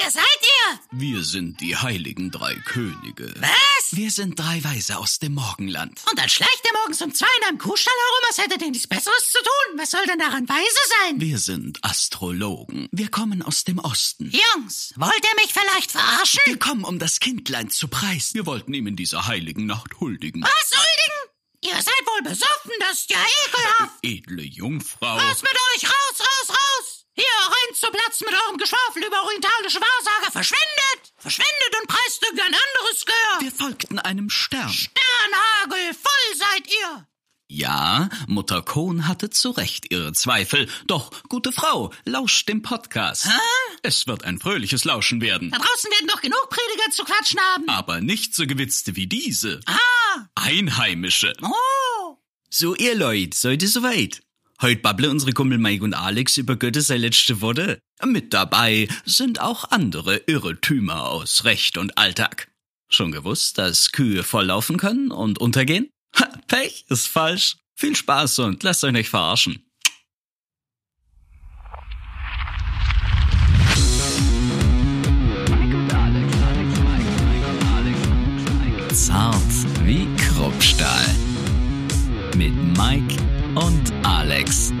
Wer seid ihr? Wir sind die heiligen drei Könige. Was? Wir sind drei Weise aus dem Morgenland. Und dann schleicht ihr morgens um zwei in einem Kuhstall herum, als hättet ihr nichts Besseres zu tun. Was soll denn daran weise sein? Wir sind Astrologen. Wir kommen aus dem Osten. Jungs, wollt ihr mich vielleicht verarschen? Wir kommen, um das Kindlein zu preisen. Wir wollten ihm in dieser heiligen Nacht huldigen. Was, Huldigen? Ihr seid wohl besoffen, das ist ja ekelhaft. Edle Jungfrau. Raus mit euch, raus, raus, raus! Hier, rennt zu Platz mit eurem Geschwafel über orientalische Wahrsager. Verschwindet! Verschwindet und preist irgendein anderes Gehör. Wir folgten einem Stern. Sternhagel, voll seid ihr! Ja, Mutter Kohn hatte zu Recht ihre Zweifel. Doch, gute Frau, lauscht dem Podcast. Hä? Es wird ein fröhliches Lauschen werden. Da draußen werden doch genug Prediger zu quatschen haben. Aber nicht so gewitzte wie diese. Ah, Einheimische. oh. So, ihr Leute, seid ihr soweit? Heute babble unsere Kumpel Mike und Alex über Goethes letzte Worte. Mit dabei sind auch andere Irrtümer aus Recht und Alltag. Schon gewusst, dass Kühe volllaufen können und untergehen? Ha, Pech ist falsch. Viel Spaß und lasst euch nicht verarschen. Zart wie Kruppstahl. Mit Mike und Alex.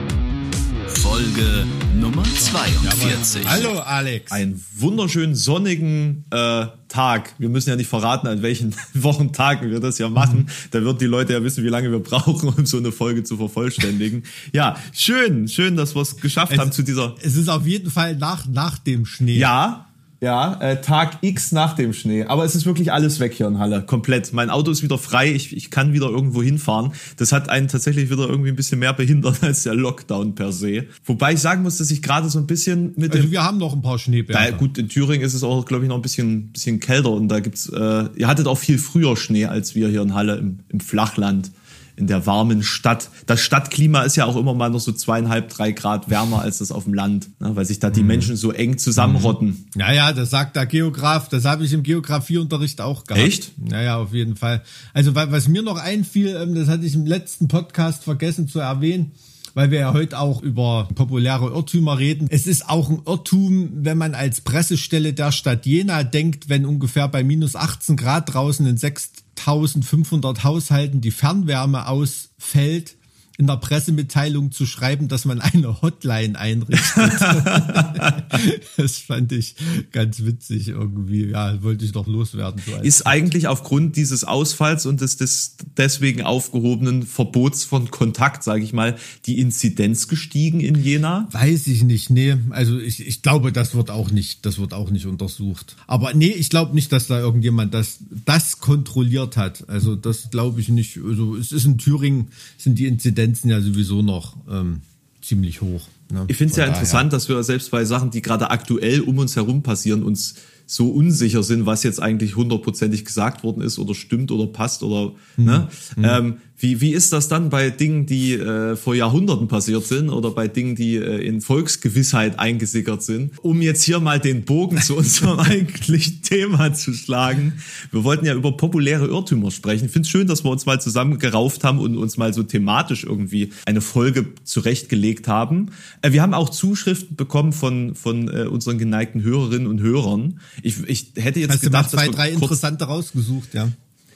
Folge Nummer 42. Hallo Alex. einen wunderschönen sonnigen äh, Tag. Wir müssen ja nicht verraten, an welchen Wochentagen wir das ja machen. Da wird die Leute ja wissen, wie lange wir brauchen, um so eine Folge zu vervollständigen. Ja, schön, schön, dass wir es geschafft haben zu dieser. Es ist auf jeden Fall nach, nach dem Schnee. Ja, ja, äh, Tag X nach dem Schnee. Aber es ist wirklich alles weg hier in Halle, komplett. Mein Auto ist wieder frei, ich, ich kann wieder irgendwo hinfahren. Das hat einen tatsächlich wieder irgendwie ein bisschen mehr behindert als der Lockdown per se. Wobei ich sagen muss, dass ich gerade so ein bisschen mit dem Also wir haben noch ein paar Schneeberge. ja, gut, in Thüringen ist es auch, glaube ich, noch ein bisschen, bisschen kälter und da gibt's, äh, ihr hattet auch viel früher Schnee als wir hier in Halle im, im Flachland, in der warmen Stadt. Das Stadtklima ist ja auch immer mal noch so zweieinhalb, drei Grad wärmer als das auf dem Land, ne? weil sich da die mhm. Menschen so eng zusammenrotten. Mhm. Ja, ja, das sagt der Geograf. Das habe ich im Geografieunterricht auch gehabt. Echt? Naja, auf jeden Fall. Also was mir noch einfiel, ähm, das hatte ich im letzten Podcast vergessen zu erwähnen weil wir ja heute auch über populäre Irrtümer reden. Es ist auch ein Irrtum, wenn man als Pressestelle der Stadt Jena denkt, wenn ungefähr bei minus 18 Grad draußen ein 6 1500 Haushalten die Fernwärme ausfällt, in der Pressemitteilung zu schreiben, dass man eine Hotline einrichtet. das fand ich ganz witzig irgendwie. Ja, wollte ich doch loswerden. So Ist eigentlich aufgrund dieses Ausfalls und des, des deswegen aufgehobenen Verbots von Kontakt, sage ich mal, die Inzidenz gestiegen in Jena? Weiß ich nicht, nee. Also ich, ich glaube, das wird auch nicht, das wird auch nicht untersucht. Aber nee, ich glaube nicht, dass da irgendjemand das, das kontrolliert hat. Also das glaube ich nicht. Also es ist in Thüringen, sind die Inzidenzen ja sowieso noch ähm, ziemlich hoch. Ne? Ich finde es ja daher. interessant, dass wir selbst bei Sachen, die gerade aktuell um uns herum passieren, uns so unsicher sind, was jetzt eigentlich hundertprozentig gesagt worden ist oder stimmt oder passt oder ne? Ähm, wie, wie ist das dann bei Dingen, die äh, vor Jahrhunderten passiert sind oder bei Dingen, die äh, in Volksgewissheit eingesickert sind? Um jetzt hier mal den Bogen zu unserem eigentlichen Thema zu schlagen. Wir wollten ja über populäre Irrtümer sprechen. Ich finde es schön, dass wir uns mal zusammengerauft haben und uns mal so thematisch irgendwie eine Folge zurechtgelegt haben. Äh, wir haben auch Zuschriften bekommen von, von äh, unseren geneigten Hörerinnen und Hörern. Ich, ich hätte jetzt Hast du mal gedacht, zwei, drei interessante rausgesucht, ja.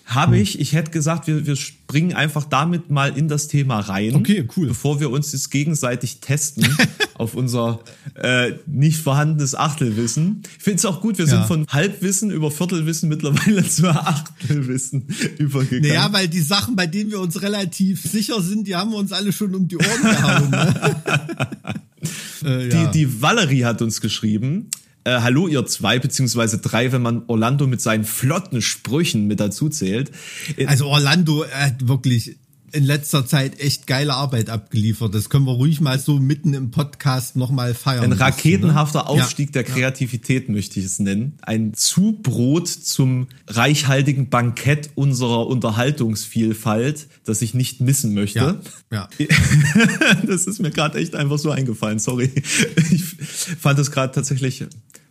Habe ich. Ich hätte gesagt, wir, wir springen einfach damit mal in das Thema rein. Okay, cool. Bevor wir uns das gegenseitig testen auf unser äh, nicht vorhandenes Achtelwissen. Ich finde es auch gut, wir Ja. sind von Halbwissen über Viertelwissen mittlerweile zu Achtelwissen übergegangen. Naja, weil die Sachen, bei denen wir uns relativ sicher sind, die haben wir uns alle schon um die Ohren gehauen. Ne? äh, ja. Die, die Valerie hat uns geschrieben. Äh, hallo ihr zwei beziehungsweise drei, wenn man Orlando mit seinen flotten Sprüchen mit dazu zählt. Äh, Also Orlando hat wirklich in letzter Zeit echt geile Arbeit abgeliefert. Das können wir ruhig mal so mitten im Podcast nochmal feiern. Ein müssen, raketenhafter ne? Aufstieg Ja. der Kreativität möchte ich es nennen. Ein Zubrot zum reichhaltigen Bankett unserer Unterhaltungsvielfalt, das ich nicht missen möchte. Ja, ja. Das ist mir gerade echt einfach so eingefallen, sorry. Ich fand das gerade tatsächlich.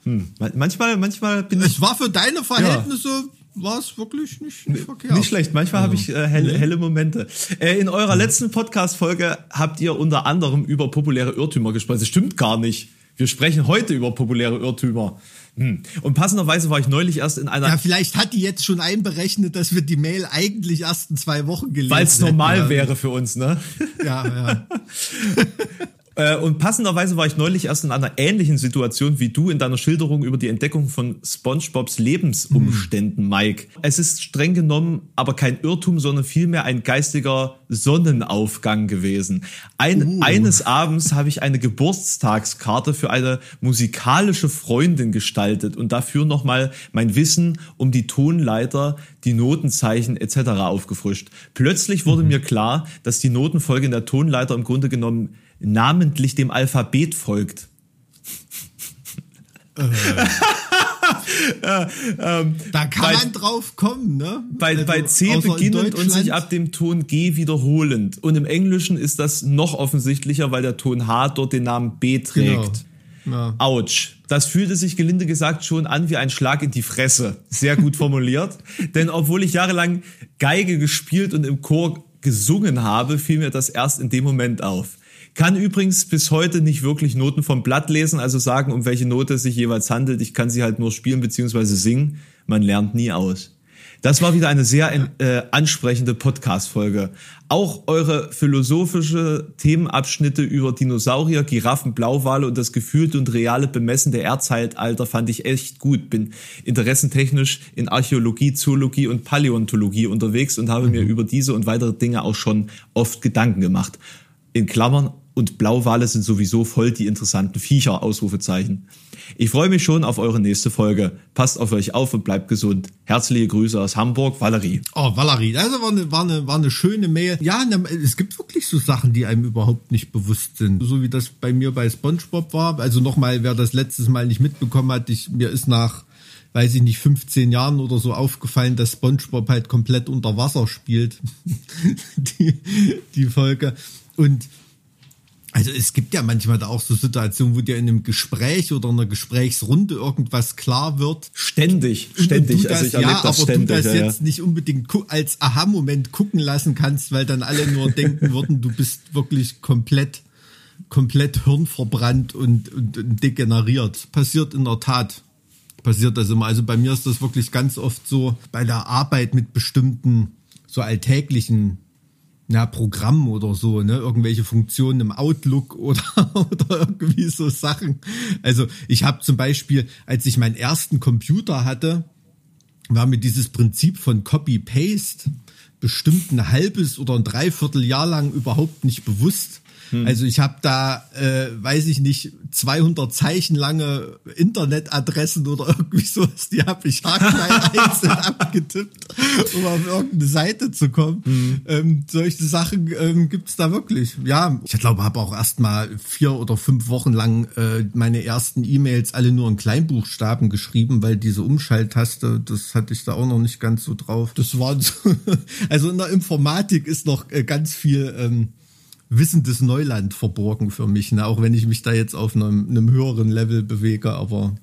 Hm, manchmal, manchmal bin ich Es war für deine Verhältnisse, war es wirklich nicht, nicht verkehrt. Nicht schlecht, manchmal habe ich äh, helle, Nee. helle Momente. Äh, in eurer letzten Podcast-Folge habt ihr unter anderem über populäre Irrtümer gesprochen. Das stimmt gar nicht. Wir sprechen heute über populäre Irrtümer. Hm. Und passenderweise war ich neulich erst in einer. Ja, vielleicht hat die jetzt schon einberechnet, dass wir die Mail eigentlich erst in zwei Wochen gelesen Weil es normal ja. wäre für uns, ne? Ja, ja. Äh, und passenderweise war ich neulich erst in einer ähnlichen Situation wie du in deiner Schilderung über die Entdeckung von SpongeBobs Lebensumständen, Mike. Es ist streng genommen aber kein Irrtum, sondern vielmehr ein geistiger Sonnenaufgang gewesen. Ein, uh. Eines Abends habe ich eine Geburtstagskarte für eine musikalische Freundin gestaltet und dafür nochmal mein Wissen um die Tonleiter, die Notenzeichen etc. aufgefrischt. Plötzlich wurde mhm. mir klar, dass die Notenfolge in der Tonleiter im Grunde genommen namentlich dem Alphabet folgt. Äh. ähm, da kann bei, man drauf kommen, ne? Bei, also, bei C beginnend und sich ab dem Ton G wiederholend. Und im Englischen ist das noch offensichtlicher, weil der Ton H dort den Namen B trägt. Genau. Ja. Autsch. Das fühlte sich gelinde gesagt schon an wie ein Schlag in die Fresse. Sehr gut formuliert. Denn obwohl ich jahrelang Geige gespielt und im Chor gesungen habe, fiel mir das erst in dem Moment auf. Kann übrigens bis heute nicht wirklich Noten vom Blatt lesen, also sagen, um welche Note es sich jeweils handelt. Ich kann sie halt nur spielen bzw. singen. Man lernt nie aus. Das war wieder eine sehr äh, ansprechende Podcast-Folge. Auch eure philosophische Themenabschnitte über Dinosaurier, Giraffen, Blauwale und das gefühlte und reale Bemessen der Erdzeitalter fand ich echt gut. Bin interessentechnisch in Archäologie, Zoologie und Paläontologie unterwegs und habe mhm. mir über diese und weitere Dinge auch schon oft Gedanken gemacht. In Klammern und Blauwale sind sowieso voll die interessanten Viecher, Ausrufezeichen. Ich freue mich schon auf eure nächste Folge. Passt auf euch auf und bleibt gesund. Herzliche Grüße aus Hamburg, Valerie. Oh, Valerie, also war eine, war eine, war eine schöne Mail. Ja, ne, es gibt wirklich so Sachen, die einem überhaupt nicht bewusst sind. So wie das bei mir bei SpongeBob war. Also nochmal, wer das letztes Mal nicht mitbekommen hat, ich, mir ist nach weiß ich nicht, 15 Jahren oder so aufgefallen, dass SpongeBob halt komplett unter Wasser spielt. die, die Folge. Und also es gibt ja manchmal da auch so Situationen, wo dir in einem Gespräch oder einer Gesprächsrunde irgendwas klar wird. Ständig, ständig. Das, also ich ja, das aber ständig, du das ja, jetzt ja. nicht unbedingt als Aha-Moment gucken lassen kannst, weil dann alle nur denken würden, du bist wirklich komplett, komplett hirnverbrannt und, und, und degeneriert. Passiert in der Tat. Passiert das immer. Also bei mir ist das wirklich ganz oft so bei der Arbeit mit bestimmten so alltäglichen ja, Programm oder so, ne, irgendwelche Funktionen im Outlook oder, oder irgendwie so Sachen. Also ich habe zum Beispiel, als ich meinen ersten Computer hatte, war mir dieses Prinzip von Copy-Paste bestimmt ein halbes oder ein Dreivierteljahr lang überhaupt nicht bewusst. Hm. Also ich habe da, äh, weiß ich nicht, 200 Zeichen lange Internetadressen oder irgendwie sowas, die habe ich haarklein einzeln abgetippt, um auf irgendeine Seite zu kommen. Hm. Ähm, solche Sachen ähm, gibt's da wirklich. Ja, ich glaube, habe auch erst mal vier oder fünf Wochen lang äh, meine ersten E-Mails alle nur in Kleinbuchstaben geschrieben, weil diese Umschalttaste, das hatte ich da auch noch nicht ganz so drauf. Das war so, also in der Informatik ist noch äh, ganz viel ähm, wissendes Neuland verborgen für mich, ne? auch wenn ich mich da jetzt auf einem, einem höheren Level bewege, aber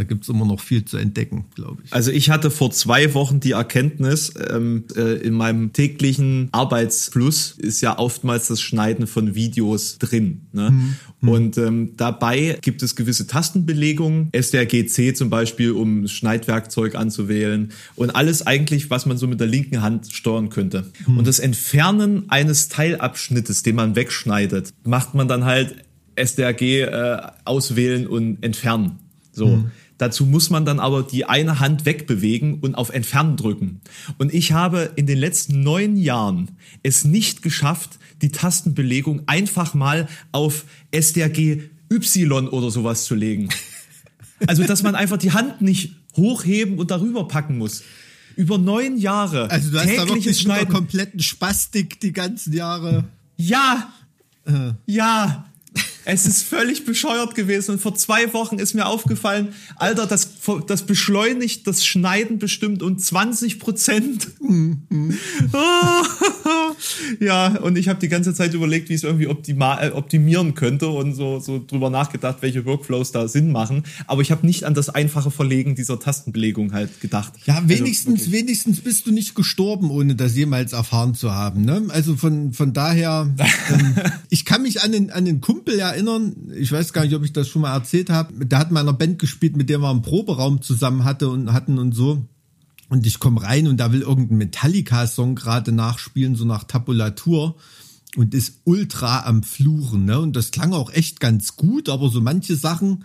da gibt's immer noch viel zu entdecken, glaube ich. Also ich hatte vor zwei Wochen die Erkenntnis, ähm, äh, in meinem täglichen Arbeitsfluss ist ja oftmals das Schneiden von Videos drin. Ne? Mhm. Und ähm, dabei gibt es gewisse Tastenbelegungen, SDRGC zum Beispiel, um Schneidwerkzeug anzuwählen und alles eigentlich, was man so mit der linken Hand steuern könnte. Mhm. Und das Entfernen eines Teilabschnittes, den man wegschneidet, macht man dann halt SDRG äh, auswählen und entfernen. So. Mhm. Dazu muss man dann aber die eine Hand wegbewegen und auf Entfernen drücken. Und ich habe in den letzten neun Jahren es nicht geschafft, die Tastenbelegung einfach mal auf SDRG Y oder sowas zu legen. Also, dass man einfach die Hand nicht hochheben und darüber packen muss. Über neun Jahre. Also, du hast da wirklich der kompletten Spastik die ganzen Jahre. Ja. Äh. Ja. Es ist völlig bescheuert gewesen und vor zwei Wochen ist mir aufgefallen, Alter, das, das beschleunigt das Schneiden bestimmt um 20 Prozent. ja, und ich habe die ganze Zeit überlegt, wie ich es irgendwie optimal, äh, optimieren könnte und so, so drüber nachgedacht, welche Workflows da Sinn machen. Aber ich habe nicht an das einfache Verlegen dieser Tastenbelegung halt gedacht. Ja, also wenigstens, also, wenigstens bist du nicht gestorben, ohne das jemals erfahren zu haben. Ne? Also von, von daher, ähm, ich kann mich an den, an den Kumpel ja erinnern, ich weiß gar nicht, ob ich das schon mal erzählt habe, da hat meiner Band gespielt, mit der wir einen Proberaum zusammen hatte und hatten und so. Und ich komme rein und da will irgendein Metallica-Song gerade nachspielen, so nach Tabulatur und ist ultra am Fluchen, ne? Und das klang auch echt ganz gut, aber so manche Sachen,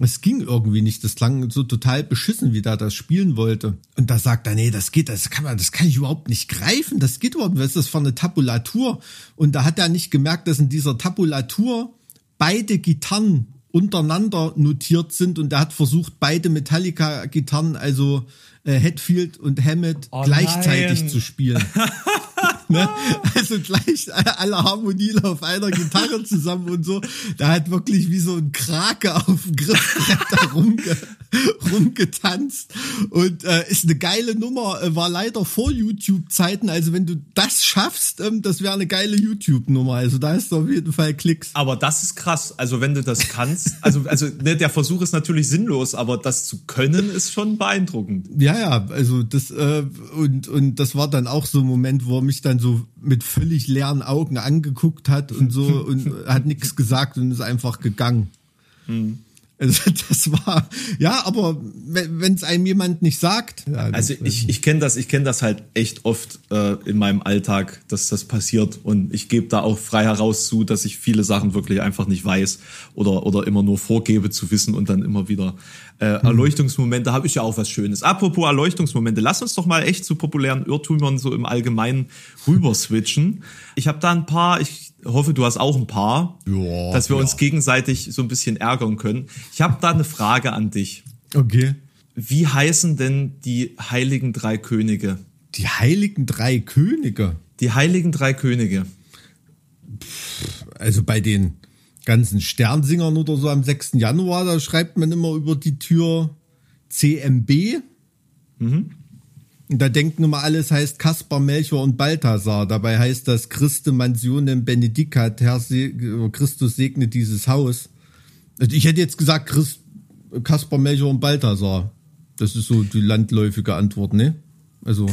es ging irgendwie nicht. Das klang so total beschissen, wie da das spielen wollte. Und da sagt er, nee, das geht, das kann man, das kann ich überhaupt nicht greifen. Das geht überhaupt nicht. Was ist das für eine Tabulatur? Und da hat er nicht gemerkt, dass in dieser Tabulatur beide Gitarren untereinander notiert sind und er hat versucht, beide Metallica-Gitarren, also äh, Hetfield und Hammett, Oh gleichzeitig nein. zu spielen. ne? Also gleich alle Harmonien auf einer Gitarre zusammen und so. Da hat wirklich wie so ein Krake auf dem Griffbrett da rumge rumgetanzt. Und äh, ist eine geile Nummer, äh, war leider vor YouTube-Zeiten. Also wenn du das schaffst, ähm, das wäre eine geile YouTube-Nummer. Also da ist auf jeden Fall Klicks. Aber das ist krass. Also wenn du das kannst, also also ne, der Versuch ist natürlich sinnlos, aber das zu können ist schon beeindruckend. Ja, ja, also das äh, und und das war dann auch so ein Moment, wo er mich dann so mit völlig leeren Augen angeguckt hat und so und hat nichts gesagt und ist einfach gegangen. Also das war ja, aber wenn es einem jemand nicht sagt, ja, Also ich, ich kenne das, ich kenne das halt echt oft äh, in meinem Alltag, dass das passiert und ich gebe da auch frei heraus zu, dass ich viele Sachen wirklich einfach nicht weiß oder oder immer nur vorgebe zu wissen und dann immer wieder äh, Erleuchtungsmomente habe ich ja auch was Schönes. Apropos Erleuchtungsmomente, lass uns doch mal echt zu populären Irrtümern so im Allgemeinen rüber switchen. Ich habe da ein paar, ich hoffe, du hast auch ein paar, Ja, dass wir ja. uns gegenseitig so ein bisschen ärgern können. Ich habe da eine Frage an dich. okay. Wie heißen denn die heiligen drei Könige? Die heiligen drei Könige. Die heiligen drei Könige. Also bei den ganzen Sternsingern oder so am 6. Januar, da schreibt man immer über die Tür CMB. Und da denken immer alles heißt Kaspar, Melchior und Balthasar. Dabei heißt das Christe Mansionem Benedicat, Herr Se Christus segne dieses Haus. Also ich hätte jetzt gesagt Christ Kaspar, Melchior und Balthasar. Das ist so die landläufige Antwort, ne? Also,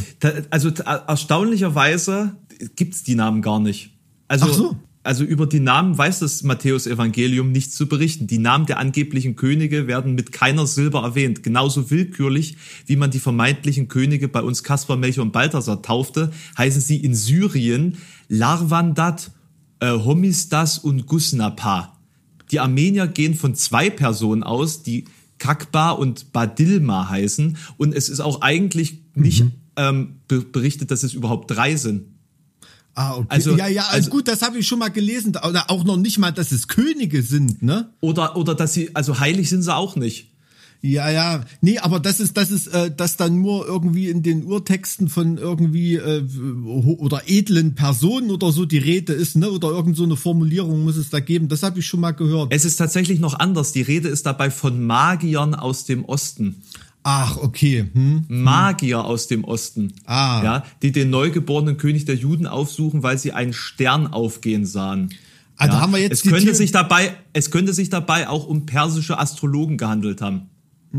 also t- erstaunlicherweise gibt's die Namen gar nicht. Also, Ach so. Also über die Namen weiß das Matthäus-Evangelium nichts zu berichten. Die Namen der angeblichen Könige werden mit keiner Silbe erwähnt. Genauso willkürlich, wie man die vermeintlichen Könige bei uns Kaspar, Melchior und Balthasar taufte, heißen sie in Syrien Larvandat, äh, Homisdas und Gusnapa. Die Armenier gehen von zwei Personen aus, die Kakba und Badilma heißen. Und es ist auch eigentlich nicht ähm, be berichtet, dass es überhaupt drei sind. Ah, okay. Also- ja, ja, also, gut, das habe ich schon mal gelesen. Oder auch noch nicht mal, dass es Könige sind, ne? Oder, oder dass sie, also heilig sind sie auch nicht. Ja, ja. Nee, aber das ist, das ist, äh, dass dann nur irgendwie in den Urtexten von irgendwie äh, oder edlen Personen oder so die Rede ist, ne? Oder irgend so eine Formulierung muss es da geben. Das habe ich schon mal gehört. Es ist tatsächlich noch anders. Die Rede ist dabei von Magiern aus dem Osten. Ach, okay. Hm? Magier aus dem Osten. Ah. Ja, die den neugeborenen König der Juden aufsuchen, weil sie einen Stern aufgehen sahen. Ah, da ja, haben wir jetzt es könnte sich dabei, es könnte sich dabei auch um persische Astrologen gehandelt haben.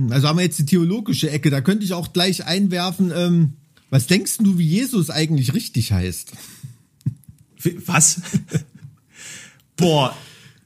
Also haben wir jetzt die theologische Ecke. Da könnte ich auch gleich einwerfen. Ähm, was denkst du, wie Jesus eigentlich richtig heißt? Wie- Was? Boah,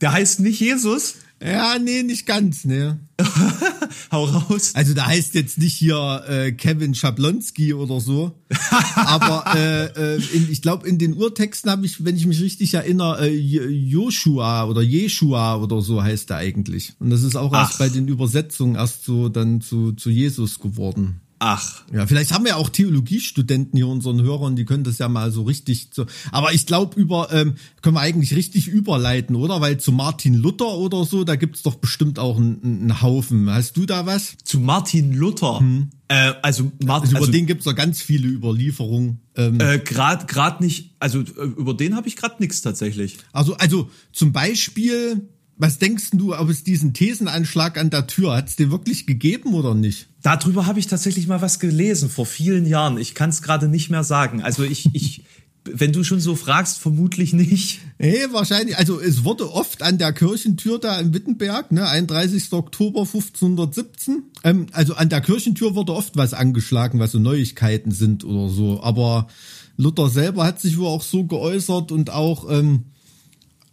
der heißt nicht Jesus? Ja, nee, nicht ganz, ne? Hau raus. Also da heißt jetzt nicht hier äh, Kevin Schablonski oder so. Aber äh, äh, in, ich glaube, in den Urtexten habe ich, wenn ich mich richtig erinnere, äh, Joshua oder Jeshua oder so heißt er eigentlich. Und das ist auch erst Ach. bei den Übersetzungen erst so dann zu, zu Jesus geworden. Ach, Ja, vielleicht haben wir ja auch Theologiestudenten hier unseren Hörern, die können das ja mal so richtig so. Aber ich glaube, über ähm, können wir eigentlich richtig überleiten, oder? Weil zu Martin Luther oder so, da gibt's doch bestimmt auch einen, einen Haufen. Hast du da was? zu Martin Luther. Äh, also Martin, Also über also, den gibt's doch ganz viele Überlieferungen. Ähm, äh, grad grad nicht, also äh, über den habe ich gerade nichts tatsächlich. also, also zum Beispiel, was denkst du, ob es diesen Thesenanschlag an der Tür, hat's den wirklich gegeben oder nicht? Darüber habe ich tatsächlich mal was gelesen vor vielen Jahren. Ich kann es gerade nicht mehr sagen. Also ich, ich, wenn du schon so fragst, vermutlich nicht. Nee, wahrscheinlich. Also es wurde oft an der Kirchentür da in Wittenberg, ne, 31. Oktober 1517. Ähm, also an der Kirchentür wurde oft was angeschlagen, was so Neuigkeiten sind oder so. Aber Luther selber hat sich wohl auch so geäußert und auch ähm,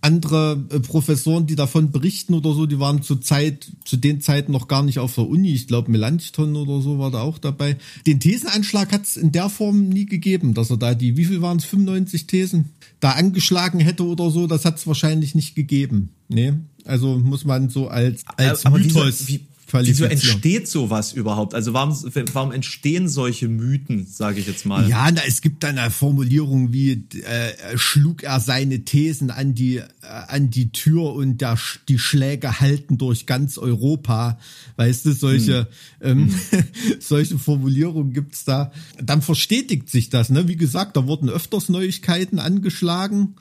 andere äh, Professoren, die davon berichten oder so, die waren zur Zeit, zu den Zeiten noch gar nicht auf der Uni. Ich glaube, Melanchthon oder so war da auch dabei. Den Thesenanschlag hat es in der Form nie gegeben, dass er da die, wie viel waren es, 95 Thesen, da angeschlagen hätte oder so. Das hat es wahrscheinlich nicht gegeben. Nee, also muss man so als, als aber Mythos... Diese, wie, Wieso entsteht sowas überhaupt? Also warum, warum entstehen solche Mythen, sage ich jetzt mal? Ja, na, es gibt dann eine Formulierung wie äh, schlug er seine Thesen an die äh, an die Tür und der, die Schläge halten durch ganz Europa. Weißt du, solche hm. ähm, hm. solche Formulierungen gibt's da. Dann verstetigt sich das. Ne? Wie gesagt, da wurden öfters Neuigkeiten angeschlagen.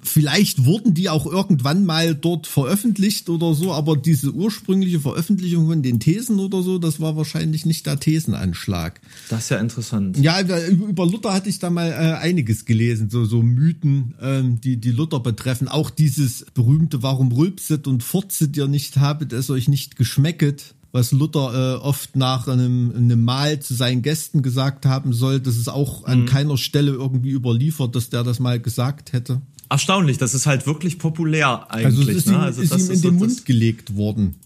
Vielleicht wurden die auch irgendwann mal dort veröffentlicht oder so, aber diese ursprüngliche Veröffentlichung von den Thesen oder so, das war wahrscheinlich nicht der Thesenanschlag. Das ist ja interessant. Ja, über Luther hatte ich da mal äh, einiges gelesen, so, so Mythen, ähm, die, die Luther betreffen. Auch dieses berühmte, warum rülpset und furzet ihr nicht, habet es euch nicht geschmecket was Luther äh, oft nach einem, einem Mahl zu seinen Gästen gesagt haben soll. Das ist auch an mhm. keiner Stelle irgendwie überliefert, dass der das mal gesagt hätte erstaunlich. Das ist halt wirklich populär eigentlich. Also es ist, ne? ihm, also ist ihm in den Mund gelegt worden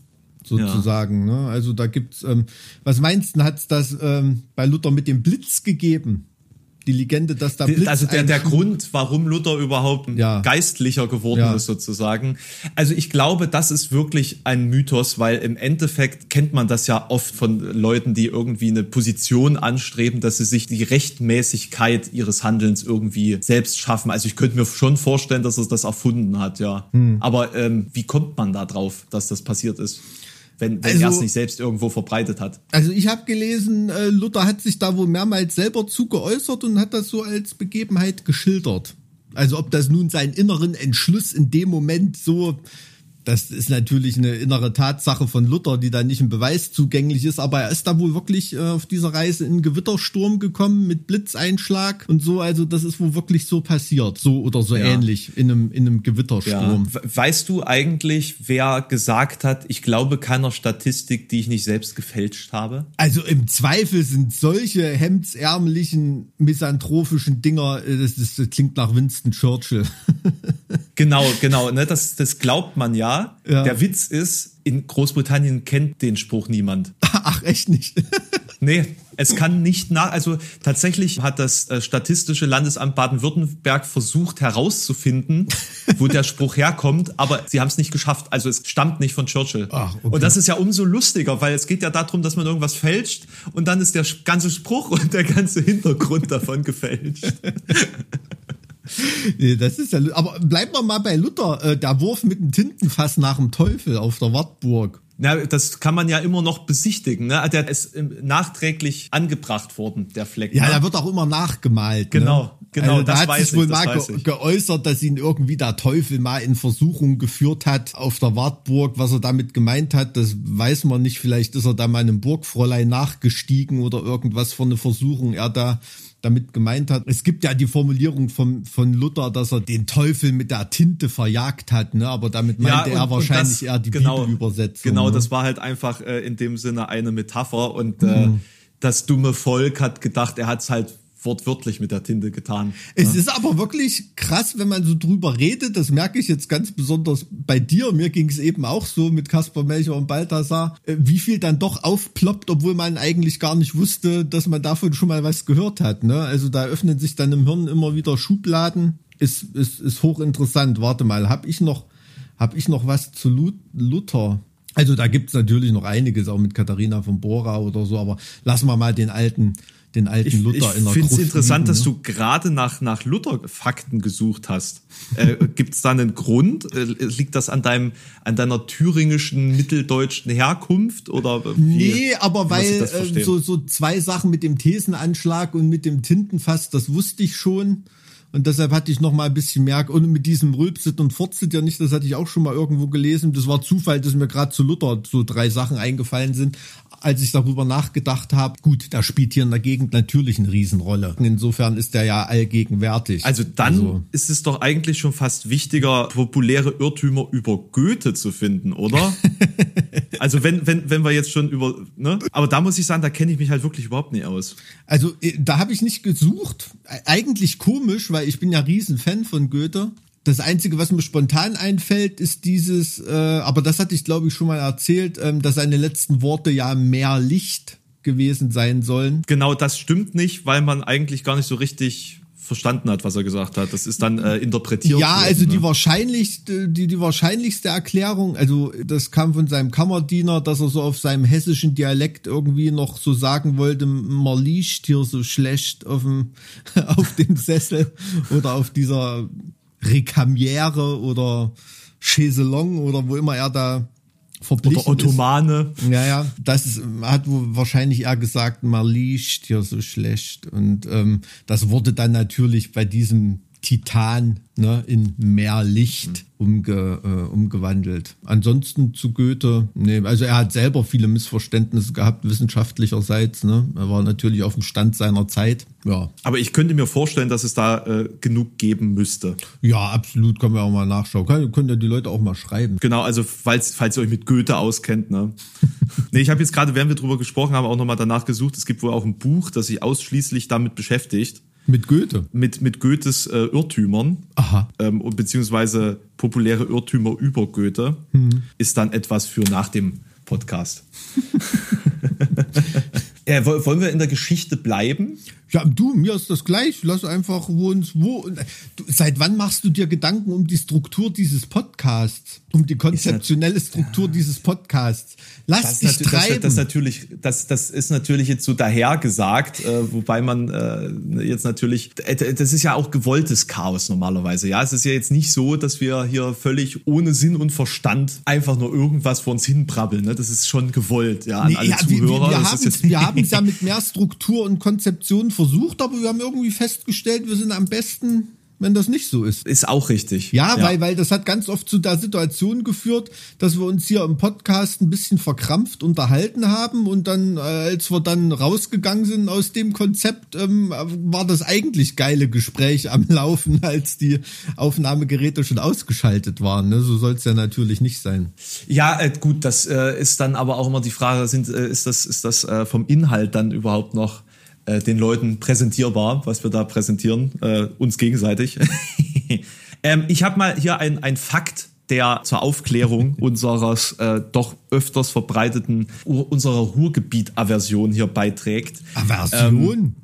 sozusagen. Ja. Ne? Also da gibt's, ähm, was meinst du, hat's das ähm, bei Luther mit dem Blitz gegeben? Die Legende, dass da Blitz Also der, der Grund, warum Luther überhaupt ja. geistlicher geworden ja. ist sozusagen. Also ich glaube, das ist wirklich ein Mythos, weil im Endeffekt kennt man das ja oft von Leuten, die irgendwie eine Position anstreben, dass sie sich die Rechtmäßigkeit ihres Handelns irgendwie selbst schaffen. Also ich könnte mir schon vorstellen, dass er das erfunden hat, ja. Hm. Aber ähm, wie kommt man da drauf, dass das passiert ist? Wenn, wenn also, er es nicht selbst irgendwo verbreitet hat. Also ich habe gelesen, äh, Luther hat sich da wohl mehrmals selber zu geäußert und hat das so als Begebenheit geschildert. Also ob das nun seinen inneren Entschluss in dem Moment so das ist natürlich eine innere Tatsache von Luther, die da nicht im Beweis zugänglich ist, aber er ist da wohl wirklich äh, auf dieser Reise in einen Gewittersturm gekommen mit Blitzeinschlag und so, also das ist wohl wirklich so passiert, so oder so ja. ähnlich in einem, in einem Gewittersturm. Ja. Weißt du eigentlich, wer gesagt hat, ich glaube keiner Statistik, die ich nicht selbst gefälscht habe? Also im Zweifel sind solche hemdsärmlichen, misanthropischen Dinger, äh, das, das, das klingt nach Winston Churchill. genau, genau, ne, das, das glaubt man ja, ja. Der Witz ist, in Großbritannien kennt den Spruch niemand. Ach, echt nicht? nee, es kann nicht nach, also tatsächlich hat das äh, Statistische Landesamt Baden-Württemberg versucht herauszufinden, wo der Spruch herkommt, aber sie haben es nicht geschafft. Also es stammt nicht von Churchill. Ach, okay. Und das ist ja umso lustiger, weil es geht ja darum, dass man irgendwas fälscht und dann ist der ganze Spruch und der ganze Hintergrund davon gefälscht. nee, das ist ja, aber bleiben wir mal bei Luther, äh, der Wurf mit dem Tintenfass nach dem Teufel auf der Wartburg. Na, das kann man ja immer noch besichtigen. Ne? Der ist nachträglich angebracht worden, der Fleck. Ja, ne? der wird auch immer nachgemalt. Genau, ne? genau. Also, da hat sich wohl mal ge geäußert, dass ihn irgendwie der Teufel mal in Versuchung geführt hat auf der Wartburg. Was er damit gemeint hat, das weiß man nicht. Vielleicht ist er da mal einem Burgfräulein nachgestiegen oder irgendwas für eine Versuchung er da damit gemeint hat. Es gibt ja die Formulierung von, von Luther, dass er den Teufel mit der Tinte verjagt hat, ne? aber damit meinte ja, und, er wahrscheinlich das, eher die genau, Bibelübersetzung. Genau, ne? das war halt einfach äh, in dem Sinne eine Metapher und äh, mhm. das dumme Volk hat gedacht, er hat es halt wortwörtlich mit der Tinte getan. Es ja. ist aber wirklich krass, wenn man so drüber redet. Das merke ich jetzt ganz besonders bei dir. Mir ging es eben auch so mit Kaspar Melcher und Balthasar, äh, wie viel dann doch aufploppt, obwohl man eigentlich gar nicht wusste, dass man davon schon mal was gehört hat. Ne? Also da öffnen sich dann im Hirn immer wieder Schubladen. Ist, ist, ist hochinteressant. Warte mal, habe ich noch, hab ich noch was zu Luther? Also da gibt's natürlich noch einiges, auch mit Katharina von Bora oder so, aber lassen wir mal den alten den alten ich, Luther ich in der Ich finde es interessant, liegen, dass ne? du gerade nach, nach Luther-Fakten gesucht hast. Äh, Gibt es da einen Grund? Äh, liegt das an deinem, an deiner thüringischen, mitteldeutschen Herkunft oder wie, Nee, aber weil äh, so, so zwei Sachen mit dem Thesenanschlag und mit dem Tintenfass, das wusste ich schon. Und deshalb hatte ich noch mal ein bisschen mehr, und mit diesem Rülpsit und Furzit ja nicht, das hatte ich auch schon mal irgendwo gelesen. Das war Zufall, dass mir gerade zu Luther so drei Sachen eingefallen sind als ich darüber nachgedacht habe, gut, da spielt hier in der Gegend natürlich eine Riesenrolle. Insofern ist der ja allgegenwärtig. Also dann also. ist es doch eigentlich schon fast wichtiger, populäre Irrtümer über Goethe zu finden, oder? also wenn, wenn, wenn wir jetzt schon über, ne? Aber da muss ich sagen, da kenne ich mich halt wirklich überhaupt nicht aus. Also äh, da habe ich nicht gesucht. Eigentlich komisch, weil ich bin ja Riesenfan von Goethe Das Einzige, was mir spontan einfällt, ist dieses, äh, aber das hatte ich glaube ich schon mal erzählt, ähm, dass seine letzten Worte ja mehr Licht gewesen sein sollen. Genau, das stimmt nicht, weil man eigentlich gar nicht so richtig verstanden hat, was er gesagt hat. Das ist dann äh, interpretiert. Ja, worden, also ne? die wahrscheinlichste, die, die wahrscheinlichste Erklärung, also das kam von seinem Kammerdiener, dass er so auf seinem hessischen Dialekt irgendwie noch so sagen wollte, man liegt hier so schlecht auf dem, auf dem Sessel oder auf dieser Rekamiere oder Chaiselong oder wo immer er da verpflichtet Oder Ottomane. Ist. Ja, ja, das ist, hat wahrscheinlich eher gesagt, man liegt hier so schlecht. Und ähm, das wurde dann natürlich bei diesem Titan ne, in mehr Licht umge, äh, umgewandelt. Ansonsten zu Goethe, nee, also er hat selber viele Missverständnisse gehabt, wissenschaftlicherseits. Ne? Er war natürlich auf dem Stand seiner Zeit. Ja, Aber ich könnte mir vorstellen, dass es da äh, genug geben müsste. ja absolut, können wir auch mal nachschauen. Können, können ja die Leute auch mal schreiben. Genau, also falls, falls ihr euch mit Goethe auskennt. Ne? nee, ich habe jetzt gerade, während wir drüber gesprochen haben, auch nochmal danach gesucht. Es gibt wohl auch ein Buch, das sich ausschließlich damit beschäftigt. Mit Goethe. Mit, mit Goethes äh, Irrtümern. Aha. Ähm, beziehungsweise populäre Irrtümer über Goethe. Ist dann etwas für nach dem Podcast. äh, woll- wollen wir in der Geschichte bleiben? Ja, du, mir ist das gleich. Lass einfach, wo uns, wo. Du, seit wann machst du dir Gedanken um die Struktur dieses Podcasts? Um die konzeptionelle Struktur dieses Podcasts? Lass Das, dich ist natu- das, treiben. das, natürlich, das, das ist natürlich jetzt so dahergesagt, äh, wobei man äh, jetzt natürlich, äh, das ist ja auch gewolltes Chaos normalerweise. Ja, es ist ja jetzt nicht so, dass wir hier völlig ohne Sinn und Verstand einfach nur irgendwas vor uns hinbrabbeln. Ne? Das ist schon gewollt, ja, an Nee, alle ja, Zuhörer. wir, wir haben es ja mit mehr Struktur und Konzeption versucht, aber wir haben irgendwie festgestellt, wir sind am besten, wenn das nicht so ist. ist auch richtig. Ja, Weil, weil das hat ganz oft zu der Situation geführt, dass wir uns hier im Podcast ein bisschen verkrampft unterhalten haben und dann, äh, als wir dann rausgegangen sind aus dem Konzept, ähm, war das eigentlich geile Gespräch am Laufen, als die Aufnahmegeräte schon ausgeschaltet waren. Ne? So soll es ja natürlich nicht sein. Ja, äh, gut, das äh, ist dann aber auch immer die Frage, sind, äh, ist das, ist das äh, vom Inhalt dann überhaupt noch äh, den Leuten präsentierbar, was wir da präsentieren, äh, uns gegenseitig. ähm, ich habe mal hier ein, ein Fakt, der zur Aufklärung unseres äh, doch öfters verbreiteten, unserer Ruhrgebiet-Aversion hier beiträgt. Aversion?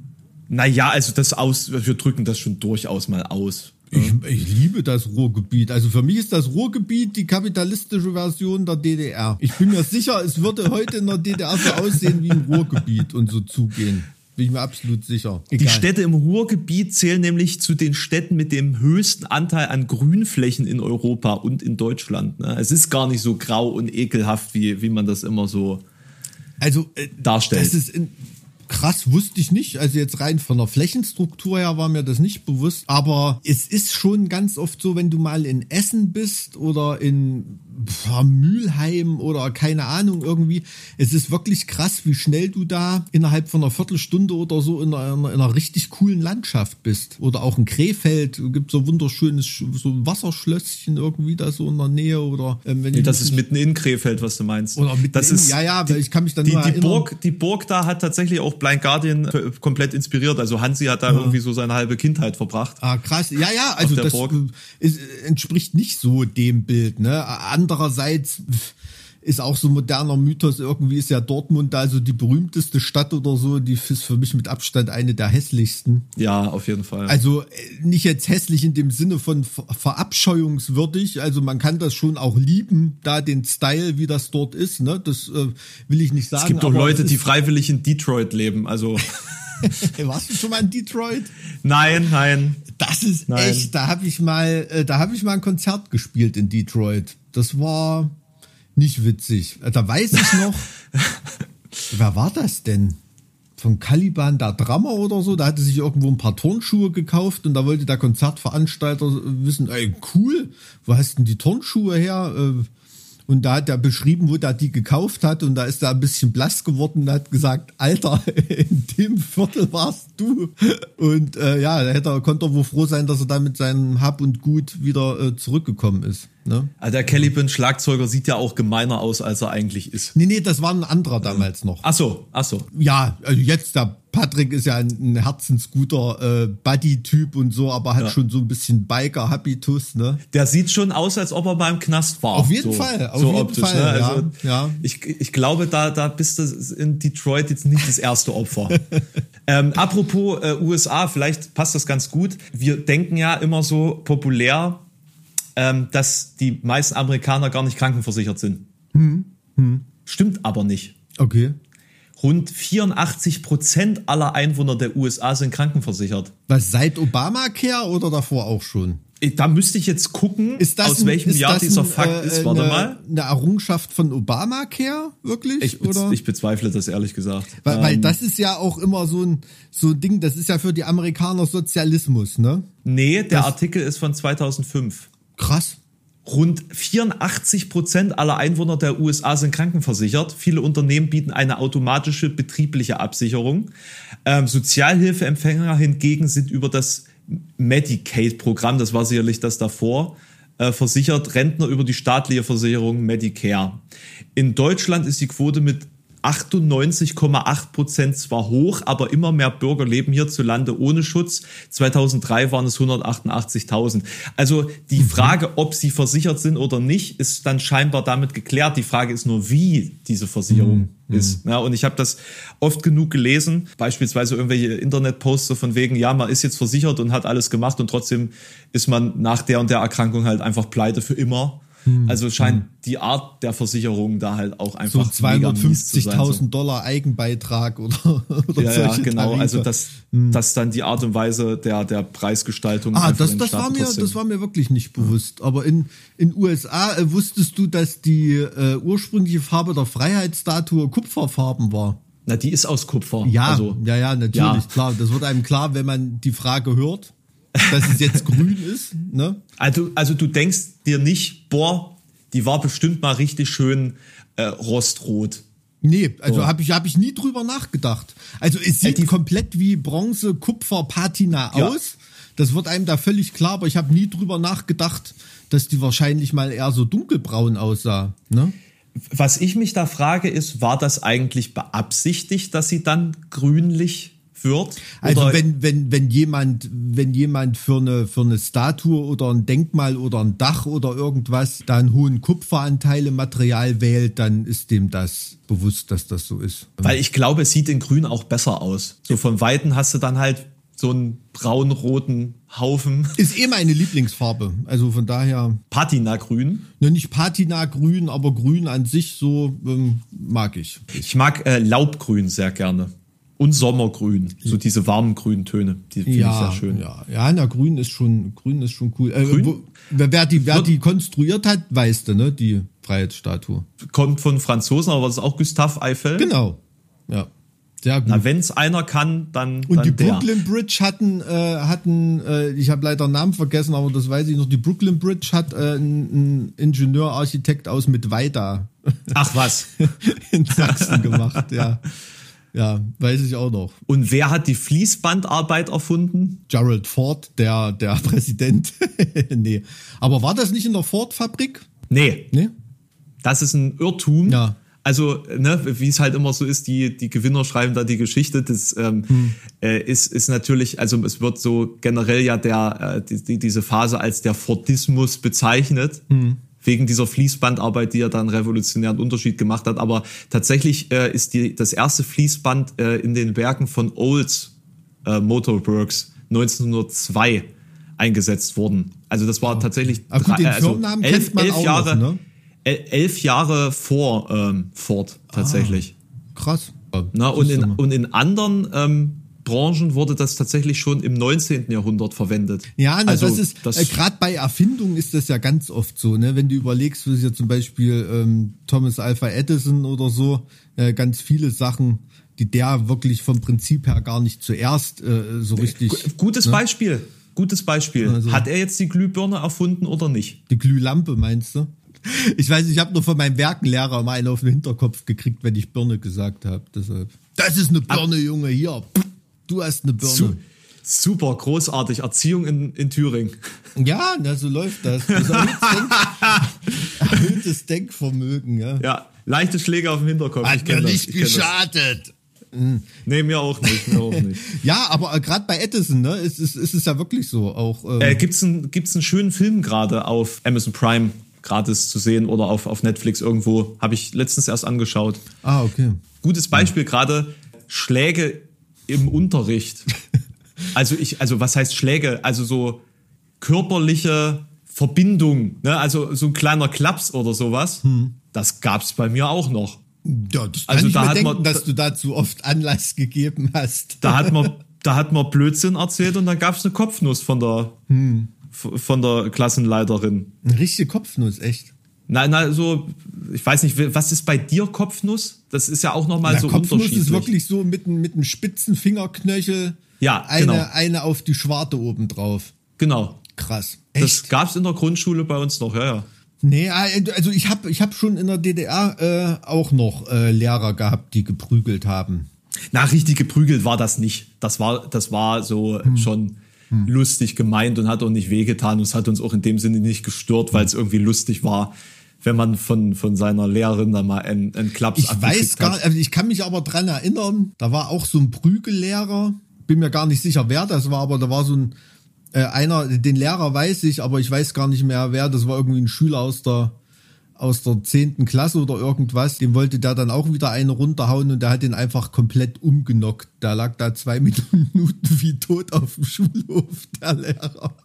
Naja, also das aus, wir drücken das schon durchaus mal aus. Ich, ich liebe das Ruhrgebiet. Also für mich ist das Ruhrgebiet die kapitalistische Version der DDR. Ich bin mir sicher, es würde heute in der DDR so aussehen wie im Ruhrgebiet und so zugehen. Bin ich mir absolut sicher. Die Städte im Ruhrgebiet zählen nämlich zu den Städten mit dem höchsten Anteil an Grünflächen in Europa und in Deutschland. Ne? Es ist gar nicht so grau und ekelhaft, wie, wie man das immer so. also äh, darstellt. Das ist in, krass, wusste ich nicht. Also jetzt rein von der Flächenstruktur her war mir das nicht bewusst. Aber es ist schon ganz oft so, wenn du mal in Essen bist oder in Mülheim oder keine Ahnung irgendwie. Es ist wirklich krass, wie schnell du da innerhalb von einer Viertelstunde oder so in einer, in einer richtig coolen Landschaft bist. Oder auch in Krefeld gibt so wunderschönes Sch- so Wasserschlösschen irgendwie da so in der Nähe oder ähm, wenn Nee, das ist mitten in Krefeld, was du meinst. Oder mitten das in- ist ja, ja, weil ich kann mich dann die, die erinnern. Burg, die Burg da hat tatsächlich auch Blind Guardian komplett inspiriert. Also Hansi hat da irgendwie so seine halbe Kindheit verbracht. Ah, krass. Ja, ja, also das Burg. ist, äh, entspricht nicht so dem Bild. Ne? Andererseits ist auch so moderner Mythos, irgendwie ist ja Dortmund da also die berühmteste Stadt oder so, die ist für mich mit Abstand eine der hässlichsten. Ja, auf jeden Fall. Also äh, nicht jetzt hässlich in dem Sinne von ver verabscheuungswürdig, also man kann das schon auch lieben, da den Style, wie das dort ist, ne? Das äh, will ich nicht sagen. es gibt doch Leute, die freiwillig in Detroit leben. Also warst du schon mal in Detroit? nein, nein. Das ist Nein. echt, da habe ich mal, äh, da habe ich mal ein Konzert gespielt in Detroit. Das war nicht witzig. Äh, Da weiß ich noch, wer war das denn? Von Caliban, der Drummer oder so, da hatte sich irgendwo ein paar Turnschuhe gekauft und da wollte der Konzertveranstalter wissen, ey, cool, wo hast denn die Turnschuhe her? Äh, Und da hat er beschrieben, wo der die gekauft hat und da ist er ein bisschen blass geworden und hat gesagt, Alter, in dem Viertel warst du. Und äh, ja, da hätte er, konnte er wohl froh sein, dass er da mit seinem Hab und Gut wieder äh, zurückgekommen ist. Ne? Also der Caliban Schlagzeuger sieht ja auch gemeiner aus, als er eigentlich ist. Nee, nee, das war ein anderer damals noch. Ach so, ach so. Ja, also jetzt der Patrick ist ja ein, ein herzensguter äh, Buddy-Typ und so, aber hat Ja. schon so ein bisschen Biker-Habitus, ne? Der sieht schon aus, als ob er beim Knast war. Auf jeden so, Fall, auf so jeden optisch, Fall, Ne? ja, Also ja. Ich, ich glaube, da, da bist du in Detroit jetzt nicht das erste Opfer. ähm, apropos äh, USA, vielleicht passt das ganz gut. Wir denken ja immer so populär, ähm, dass die meisten Amerikaner gar nicht krankenversichert sind. Hm, Stimmt aber nicht. Okay. Rund 84 Prozent aller Einwohner der USA sind krankenversichert. Was seit Obamacare oder davor auch schon? Da müsste ich jetzt gucken, Ist das aus ein- welchem ist Jahr das dieser ein, Fakt äh, ist. Warte eine, mal. Eine Errungenschaft von Obamacare, wirklich? Ich, bez oder? ich bezweifle das ehrlich gesagt. weil, weil Ähm, das ist ja auch immer so ein, so ein Ding, das ist ja für die Amerikaner Sozialismus, ne? nee, der das- Artikel ist von 2005. Krass. Rund 84 Prozent aller Einwohner der USA sind krankenversichert. Viele Unternehmen bieten eine automatische betriebliche Absicherung. Ähm, Sozialhilfeempfänger hingegen sind über das Medicaid-Programm, das war sicherlich das davor, äh, versichert. Rentner über die staatliche Versicherung Medicare. In Deutschland ist die Quote mit 98,8 Prozent zwar hoch, aber immer mehr Bürger leben hierzulande ohne Schutz. 2003 waren es 188.000. Also die Frage, ob sie versichert sind oder nicht, ist dann scheinbar damit geklärt. Die Frage ist nur, wie diese Versicherung ist. Ja, und ich habe das oft genug gelesen, beispielsweise irgendwelche Internetposts von wegen, ja, man ist jetzt versichert und hat alles gemacht und trotzdem ist man nach der und der Erkrankung halt einfach pleite für immer. Also scheint die Art der Versicherung da halt auch So einfach sein. 250.000 Dollar Eigenbeitrag oder, oder Ja, ja, genau. Tarife. Also das, das dann die Art und Weise der, der Preisgestaltung. Ah, das, das, war mir, das war mir wirklich nicht bewusst. Aber in in USA äh, wusstest du, dass die äh, ursprüngliche Farbe der Freiheitsstatue Kupferfarben war. Na, die ist aus Kupfer. Ja, Also, ja, ja, natürlich, Ja. klar. Das wird einem klar, wenn man die Frage hört, dass es jetzt grün ist. Ne? also, also du denkst dir nicht, boah, die war bestimmt mal richtig schön äh, rostrot. Nee, also So. habe ich, hab ich nie drüber nachgedacht. Also es sieht die- komplett wie Bronze, Kupfer, Patina Ja. aus. Das wird einem da völlig klar, aber ich habe nie drüber nachgedacht, dass die wahrscheinlich mal eher so dunkelbraun aussah. Ne? Was ich mich da frage, ist, war das eigentlich beabsichtigt, dass sie dann grünlich wird? Also wenn, wenn, wenn jemand, wenn jemand für eine, für eine Statue oder ein Denkmal oder ein Dach oder irgendwas da einen hohen Kupferanteil im Material wählt, dann ist dem das bewusst, dass das so ist. Weil ich glaube, es sieht in Grün auch besser aus. So von Weitem hast du dann halt so einen braun-roten Haufen. Ist eh meine Lieblingsfarbe. Also von daher, Patina-Grün. ne, nicht Patina grün, aber grün an sich so ähm, mag ich. Ich mag äh, Laubgrün sehr gerne. Und Sommergrün. So diese warmen grünen Töne. Die finde ich sehr schön. Ja, ja, na, grün ist schon, grün ist schon cool. Äh, Grün? Wo, wer, die, wer die konstruiert hat, weißt du, ne, die Freiheitsstatue. Kommt von Franzosen, aber das ist auch Gustave Eiffel. Genau. Ja. Sehr gut. Na, wenn es einer kann, dann, Und dann die der. Brooklyn Bridge hatten, äh, hatten äh, ich habe leider Namen vergessen, aber das weiß ich noch, die Brooklyn Bridge hat äh, ein, ein Ingenieur, Architekt aus Mittweida Ach was. in Sachsen gemacht, ja. Ja, weiß ich auch noch. Und wer hat die Fließbandarbeit erfunden? Gerald Ford, der, der Präsident. nee. Aber war das nicht in der Ford-Fabrik? Nee, Nee? das ist ein Irrtum. Ja. Also, ne, wie es halt immer so ist, die, die Gewinner schreiben da die Geschichte. Das ähm, Hm. äh, ist, ist natürlich, also es wird so generell ja der, äh, die, die, diese Phase als der Fordismus bezeichnet. Hm. Wegen dieser Fließbandarbeit, die ja dann revolutionären Unterschied gemacht hat. Aber tatsächlich äh, ist die, das erste Fließband äh, in den Werken von Olds äh, Motorworks 1902 eingesetzt worden. Also das war tatsächlich Aber gut, den also Firmennamen elf, kennt man elf auch Jahre, noch, ne? el- elf Jahre vor ähm, Ford tatsächlich. Krass. Na, und, in, und in anderen ähm, Branchen wurde das tatsächlich schon im 19. Jahrhundert verwendet. Ja, na, also das ist äh, gerade bei Erfindungen ist das ja ganz oft so, ne? Wenn du überlegst, wie ja zum Beispiel ähm, Thomas Alpha Edison oder so, äh, ganz viele Sachen, die der wirklich vom Prinzip her gar nicht zuerst äh, so richtig. Gu- gutes Beispiel. Gutes Beispiel. Also- Hat er jetzt die Glühbirne erfunden oder nicht? Die Glühlampe meinst du? Ich weiß, ich habe nur von meinem Werkenlehrer mal einen auf den Hinterkopf gekriegt, wenn ich Birne gesagt habe. Deshalb. Das ist eine Birne, Junge, hier. Du hast eine Birne. Su super, großartig. Erziehung in, in Thüringen. Ja, na, so läuft das. das erhöhtes, Denk erhöhtes Denkvermögen, ja. Ja, leichte Schläge auf dem Hinterkopf. ich kenn das. geschadet. Nee, mir auch nicht. Mir auch nicht. Ja, aber äh, gerade bei Edison, ne, ist, ist, ist es ja wirklich so. Auch, ähm, Äh, gibt's einen, gibt's einen schönen Film gerade auf Amazon Prime gratis zu sehen oder auf, auf Netflix irgendwo? Habe ich letztens erst angeschaut. ah, okay. Gutes Beispiel gerade Schläge im Unterricht. Also ich, also was heißt Schläge? Also so körperliche Verbindung, ne? Also so ein kleiner Klaps oder sowas. Das gab's bei mir auch noch. Ja, das kann Also ich da mir hat denken, man- dass du dazu oft Anlass gegeben hast. Da hat man, da hat man Blödsinn erzählt und dann gab's eine Kopfnuss von der, f- von der Klassenleiterin. Eine richtige Kopfnuss, echt. Na, na, so, ich weiß nicht, was ist bei dir Kopfnuss? Das ist ja auch nochmal so Kopfnuss unterschiedlich. ist wirklich so mit, einem- mit einem spitzen Fingerknöchel. Ja, eine, genau. eine auf die Schwarte oben drauf. Genau. Krass. Das Echt? gab's in der Grundschule bei uns noch, ja, ja. Nee, also ich habe ich hab schon in der DDR äh, auch noch äh, Lehrer gehabt, die geprügelt haben. Na, richtig geprügelt war das nicht. Das war, das war so Hm. schon lustig gemeint und hat auch nicht wehgetan. Und es hat uns auch in dem Sinne nicht gestört, weil es irgendwie lustig war, wenn man von, von seiner Lehrerin da mal einen, einen Klaps Ich weiß gar hat. also ich kann mich aber dran erinnern, da war auch so ein Prügellehrer, bin mir gar nicht sicher, wer das war, aber da war so ein äh, einer, den Lehrer weiß ich, aber ich weiß gar nicht mehr wer, das war irgendwie ein Schüler aus der aus der zehnten Klasse oder irgendwas, dem wollte der dann auch wieder eine runterhauen und der hat den einfach komplett umgenockt. Der lag da zwei Minuten wie tot auf dem Schulhof, der Lehrer.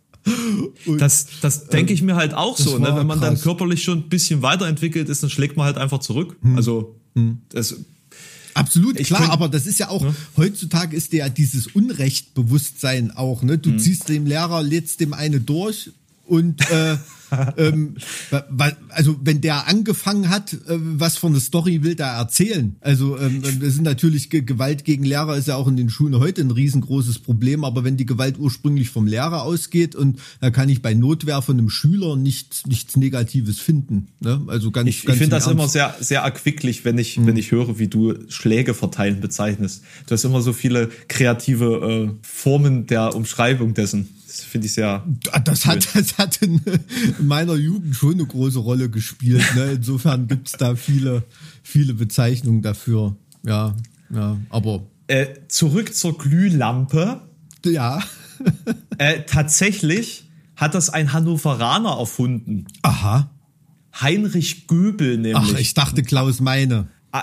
Das, das denke ich mir halt auch so, ne? wenn man dann krass. körperlich schon ein bisschen weiterentwickelt ist, dann schlägt man halt einfach zurück. Hm. Also das, Absolut, Ich klar, könnt- aber das ist ja auch, heutzutage ist ja dieses Unrechtbewusstsein auch, ne? Du ziehst dem Lehrer, lädst dem eine durch und äh, ähm, also wenn der angefangen hat, äh, was für eine Story will der erzählen? Also ähm, das sind natürlich Ge Gewalt gegen Lehrer ist ja auch in den Schulen heute ein riesengroßes Problem, aber wenn die Gewalt ursprünglich vom Lehrer ausgeht und da kann ich bei Notwehr von einem Schüler nichts nichts Negatives finden. Ne? Also ganz, ich, ich finde das immer Ernst. sehr, sehr erquicklich, wenn ich, wenn ich höre, wie du Schläge verteilen bezeichnest. Du hast immer so viele kreative äh, Formen der Umschreibung dessen. Das finde ich sehr. Ah, Das hat, das hat in, in meiner Jugend schon eine große Rolle gespielt. Ne? Insofern gibt's da viele, viele Bezeichnungen dafür. Ja, ja, aber Äh, zurück zur Glühlampe. ja. Äh, tatsächlich hat das ein Hannoveraner erfunden. Aha. Heinrich Göbel nämlich. Ach, ich dachte Klaus Meine.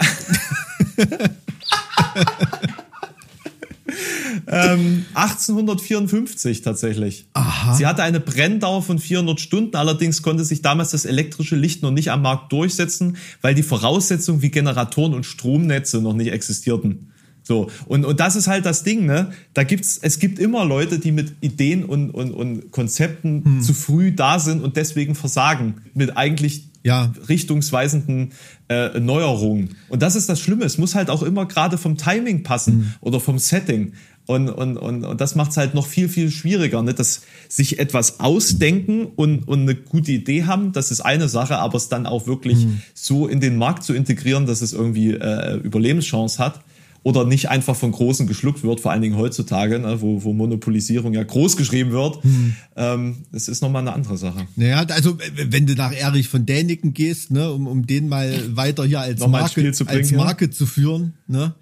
1854 tatsächlich. Aha. Sie hatte eine Brenndauer von 400 Stunden, allerdings konnte sich damals das elektrische Licht noch nicht am Markt durchsetzen, weil die Voraussetzungen wie Generatoren und Stromnetze noch nicht existierten. So, und, und das ist halt das Ding, ne? Da gibt's, es gibt immer Leute, die mit Ideen und, und, und Konzepten Hm. zu früh da sind und deswegen versagen. Mit eigentlich Ja. richtungsweisenden äh, Neuerungen. Und das ist das Schlimme. Es muss halt auch immer gerade vom Timing passen Mhm. oder vom Setting. Und, und, und, und das macht es halt noch viel, viel schwieriger. Ne? Dass sich etwas ausdenken und, und eine gute Idee haben, das ist eine Sache, aber es dann auch wirklich Mhm. so in den Markt zu integrieren, dass es irgendwie äh, Überlebenschance hat. Oder nicht einfach von Großen geschluckt wird, vor allen Dingen heutzutage, ne, wo, wo Monopolisierung ja groß geschrieben wird. Mhm. Ähm, das ist nochmal eine andere Sache. Naja, also wenn du nach Erich von Däniken gehst, ne, um, um den mal weiter hier als Nochmal Marke, zu bringen, als ja. Marke zu führen, ne?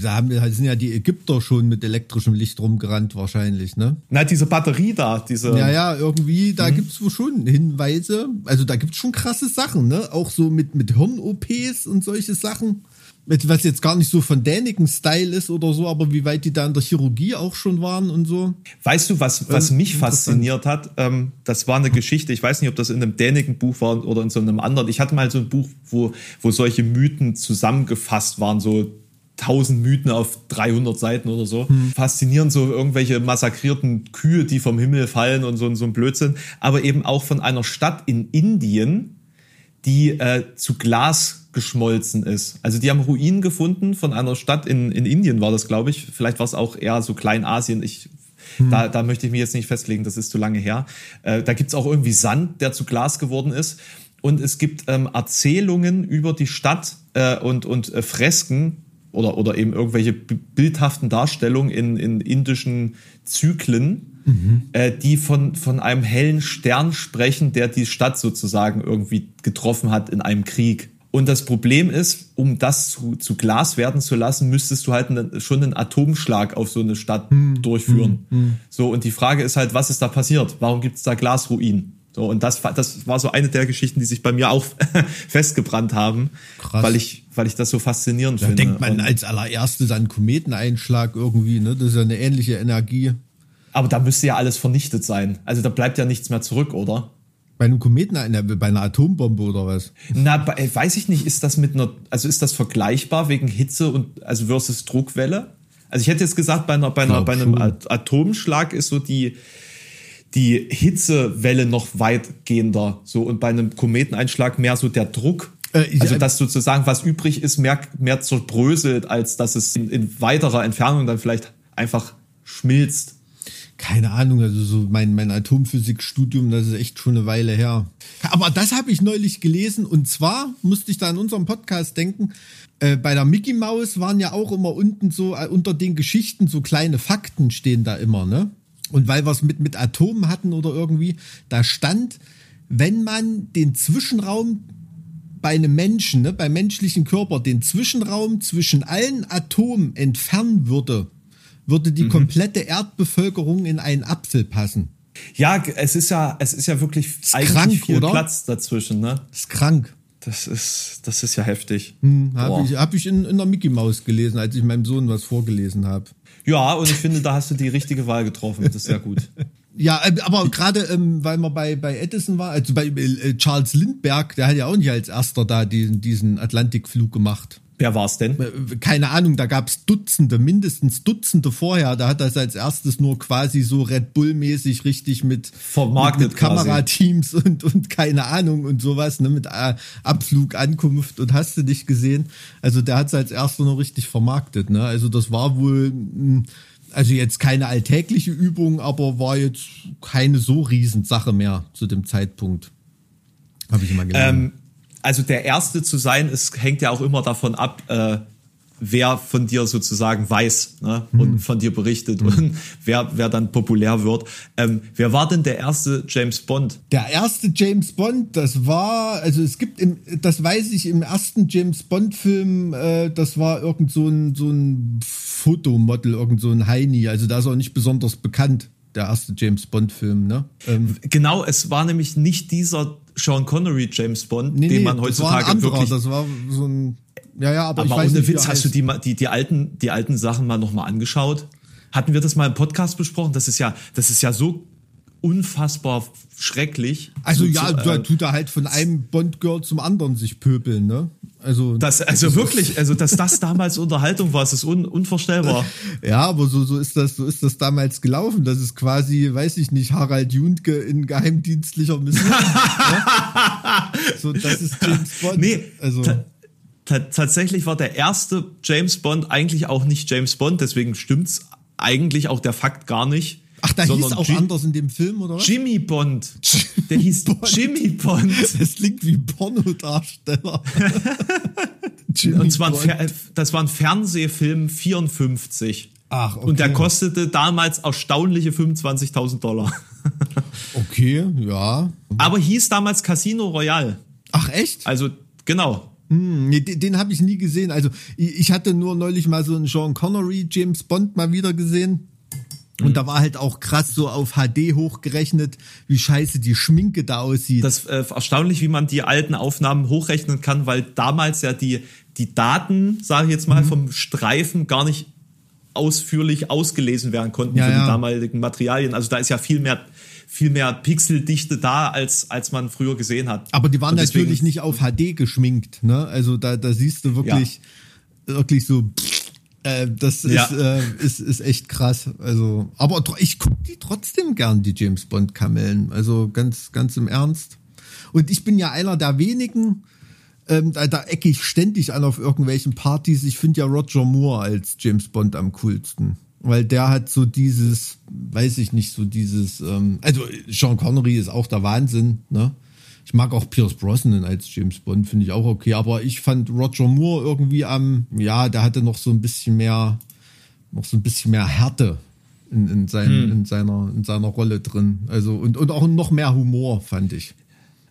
Da haben, sind ja die Ägypter schon mit elektrischem Licht rumgerannt wahrscheinlich, ne? Na, diese Batterie da, diese. Ja, ja, irgendwie, da Mhm. gibt's wohl schon Hinweise. Also da gibt's schon krasse Sachen, ne? Auch so mit, mit Hirn-OPs und solche Sachen. Was jetzt gar nicht so von Däniken-Style ist oder so, aber wie weit die da in der Chirurgie auch schon waren und so. Weißt du, was, was Ähm, mich fasziniert hat? Ähm, das war eine Geschichte, ich weiß nicht, ob das in einem Däniken-Buch war oder in so einem anderen. Ich hatte mal so ein Buch, wo, wo solche Mythen zusammengefasst waren, so 1000 Mythen auf 300 Seiten oder so. Faszinierend, so irgendwelche massakrierten Kühe, die vom Himmel fallen und so, so ein Blödsinn. Aber eben auch von einer Stadt in Indien, die äh, zu Glas geschmolzen ist. Also die haben Ruinen gefunden von einer Stadt in, in Indien, war das, glaube ich. Vielleicht war es auch eher so Kleinasien. Ich, da, da möchte ich mich jetzt nicht festlegen, das ist zu lange her. Äh, da gibt's auch irgendwie Sand, der zu Glas geworden ist. Und es gibt ähm, Erzählungen über die Stadt äh, und, und äh, Fresken oder, oder eben irgendwelche bildhaften Darstellungen in, in indischen Zyklen, äh, die von, von einem hellen Stern sprechen, der die Stadt sozusagen irgendwie getroffen hat in einem Krieg. Und das Problem ist, um das zu, zu Glas werden zu lassen, müsstest du halt einen, schon einen Atomschlag auf so eine Stadt hm, durchführen. Hm, hm. So, und die Frage ist halt, was ist da passiert? Warum gibt es da Glasruinen? So, und das, das war so eine der Geschichten, die sich bei mir auch festgebrannt haben, Krass. weil ich, weil ich das so faszinierend da finde. denkt man und als allererstes an Kometeneinschlag irgendwie, ne? Das ist ja eine ähnliche Energie. Aber da müsste ja alles vernichtet sein. Also da bleibt ja nichts mehr zurück, oder? Bei einem Kometen, bei einer Atombombe oder was? Na, äh, weiß ich nicht, ist das mit einer, also ist das vergleichbar wegen Hitze und, also versus Druckwelle? Also ich hätte jetzt gesagt, bei einer, bei einer, bei einem Atomschlag ist so die, die Hitzewelle noch weitgehender, so, und bei einem Kometeneinschlag mehr so der Druck. Äh, also, dass sozusagen was übrig ist, mehr, mehr zerbröselt, als dass es in, in weiterer Entfernung dann vielleicht einfach schmilzt keine Ahnung, also so mein, mein Atomphysikstudium, das ist echt schon eine Weile her. Aber das habe ich neulich gelesen und zwar musste ich da an unserem Podcast denken, äh, bei der Mickey Mouse waren ja auch immer unten so, äh, unter den Geschichten so kleine Fakten stehen da immer, ne? Und weil wir es mit, mit Atomen hatten oder irgendwie, da stand, wenn man den Zwischenraum bei einem Menschen, ne, beim menschlichen Körper, den Zwischenraum zwischen allen Atomen entfernen würde, würde die mhm. komplette Erdbevölkerung in einen Apfel passen. Ja, es ist ja, es ist ja wirklich ist eigentlich krank, viel oder? Platz dazwischen, ne? Ist krank. Das ist, das ist ja heftig. Hm, habe ich, hab ich in, in der Mickey Maus gelesen, als ich meinem Sohn was vorgelesen habe. Ja, und ich finde, da hast du die richtige Wahl getroffen. Das ist sehr gut. Ja, äh, aber gerade ähm, weil man bei, bei Edison war, also bei äh, Charles Lindbergh, der hat ja auch nicht als erster da diesen, diesen Atlantikflug gemacht. Wer war's denn? Äh, keine Ahnung, da gab's Dutzende, mindestens Dutzende vorher. Da hat das als erstes nur quasi so Red Bull-mäßig richtig mit, Vermarktet mit, mit Kamerateams und, und keine Ahnung und sowas, ne, mit äh, Abflug, Ankunft und hast du dich gesehen. Also der hat's als erster nur richtig vermarktet, ne? Also das war wohl, hm, also jetzt keine alltägliche Übung, aber war jetzt keine so Riesensache mehr zu dem Zeitpunkt. Habe ich immer gelernt. Ähm also der Erste zu sein, es hängt ja auch immer davon ab, äh, wer von dir sozusagen weiß ne, mhm. und von dir berichtet mhm. und wer, wer dann populär wird. Ähm, wer war denn der erste James Bond? Der erste James Bond, das war, also es gibt, im, das weiß ich, im ersten James Bond-Film, äh, das war irgend so ein, so ein Fotomodel, irgend so ein Heini, also da ist auch nicht besonders bekannt der erste James Bond-Film, ne? Ähm, genau, es war nämlich nicht dieser Sean Connery James Bond, nee, den man heutzutage das war ein anderer, wirklich. Das war so ein. Ja, ja, aber, aber ich weiß ohne nicht, Witz, hast du die, die, die alten, die alten Sachen mal nochmal angeschaut? Hatten wir das mal im Podcast besprochen? Das ist ja, das ist ja so unfassbar schrecklich. Also so, ja, so, äh, tut er halt von einem Bond-Girl zum anderen sich pöbeln, ne? Also, das, also wirklich, also dass das damals Unterhaltung war, ist un, unvorstellbar. Ja, aber so, so ist das, so ist das damals gelaufen. Das ist quasi, weiß ich nicht, Harald Juntke in geheimdienstlicher Mission. ja? So, das ist James Bond. Nee, also. tatsächlich war der erste James Bond eigentlich auch nicht James Bond, deswegen stimmt's eigentlich auch der Fakt gar nicht. Ach, da hieß auch Jim anders in dem Film, oder was? Jimmy Bond. Der hieß Bond. Jimmy Bond. Das klingt wie Pornodarsteller. Und zwar ein, das war ein Fernsehfilm 54. Ach, okay. Und der kostete damals erstaunliche 25.000 Dollar. okay, ja. Aber hieß damals Casino Royale. Ach, echt? Also, genau. Hm, nee, den, den habe ich nie gesehen. Also ich hatte nur neulich mal so einen Sean Connery James Bond mal wieder gesehen. Und mhm. da war halt auch krass so auf HD hochgerechnet, wie scheiße die Schminke da aussieht. Das äh, erstaunlich, wie man die alten Aufnahmen hochrechnen kann, weil damals ja die, die Daten, sage ich jetzt mal, mhm. vom Streifen gar nicht ausführlich ausgelesen werden konnten ja, für ja. die damaligen Materialien. Also da ist ja viel mehr viel mehr Pixeldichte da, als, als man früher gesehen hat. Aber die waren natürlich nicht auf HD geschminkt, ne? Also da, da siehst du wirklich, ja. wirklich so. Pff, äh, das ja. ist, äh, ist, ist echt krass. Also, aber ich gucke die trotzdem gern, die James Bond Kamellen. Also ganz, ganz im Ernst. Und ich bin ja einer der wenigen, ähm, da, da ecke ich ständig an auf irgendwelchen Partys. Ich finde ja Roger Moore als James Bond am coolsten. Weil der hat so dieses, weiß ich nicht, so dieses, ähm, also Sean Connery ist auch der Wahnsinn, ne? Ich mag auch Pierce Brosnan als James Bond, finde ich auch okay. Aber ich fand Roger Moore irgendwie am, ja, der hatte noch so ein bisschen mehr, noch so ein bisschen mehr Härte in, in, sein, hm. in, seiner, in seiner Rolle drin. Also, und, und auch noch mehr Humor, fand ich.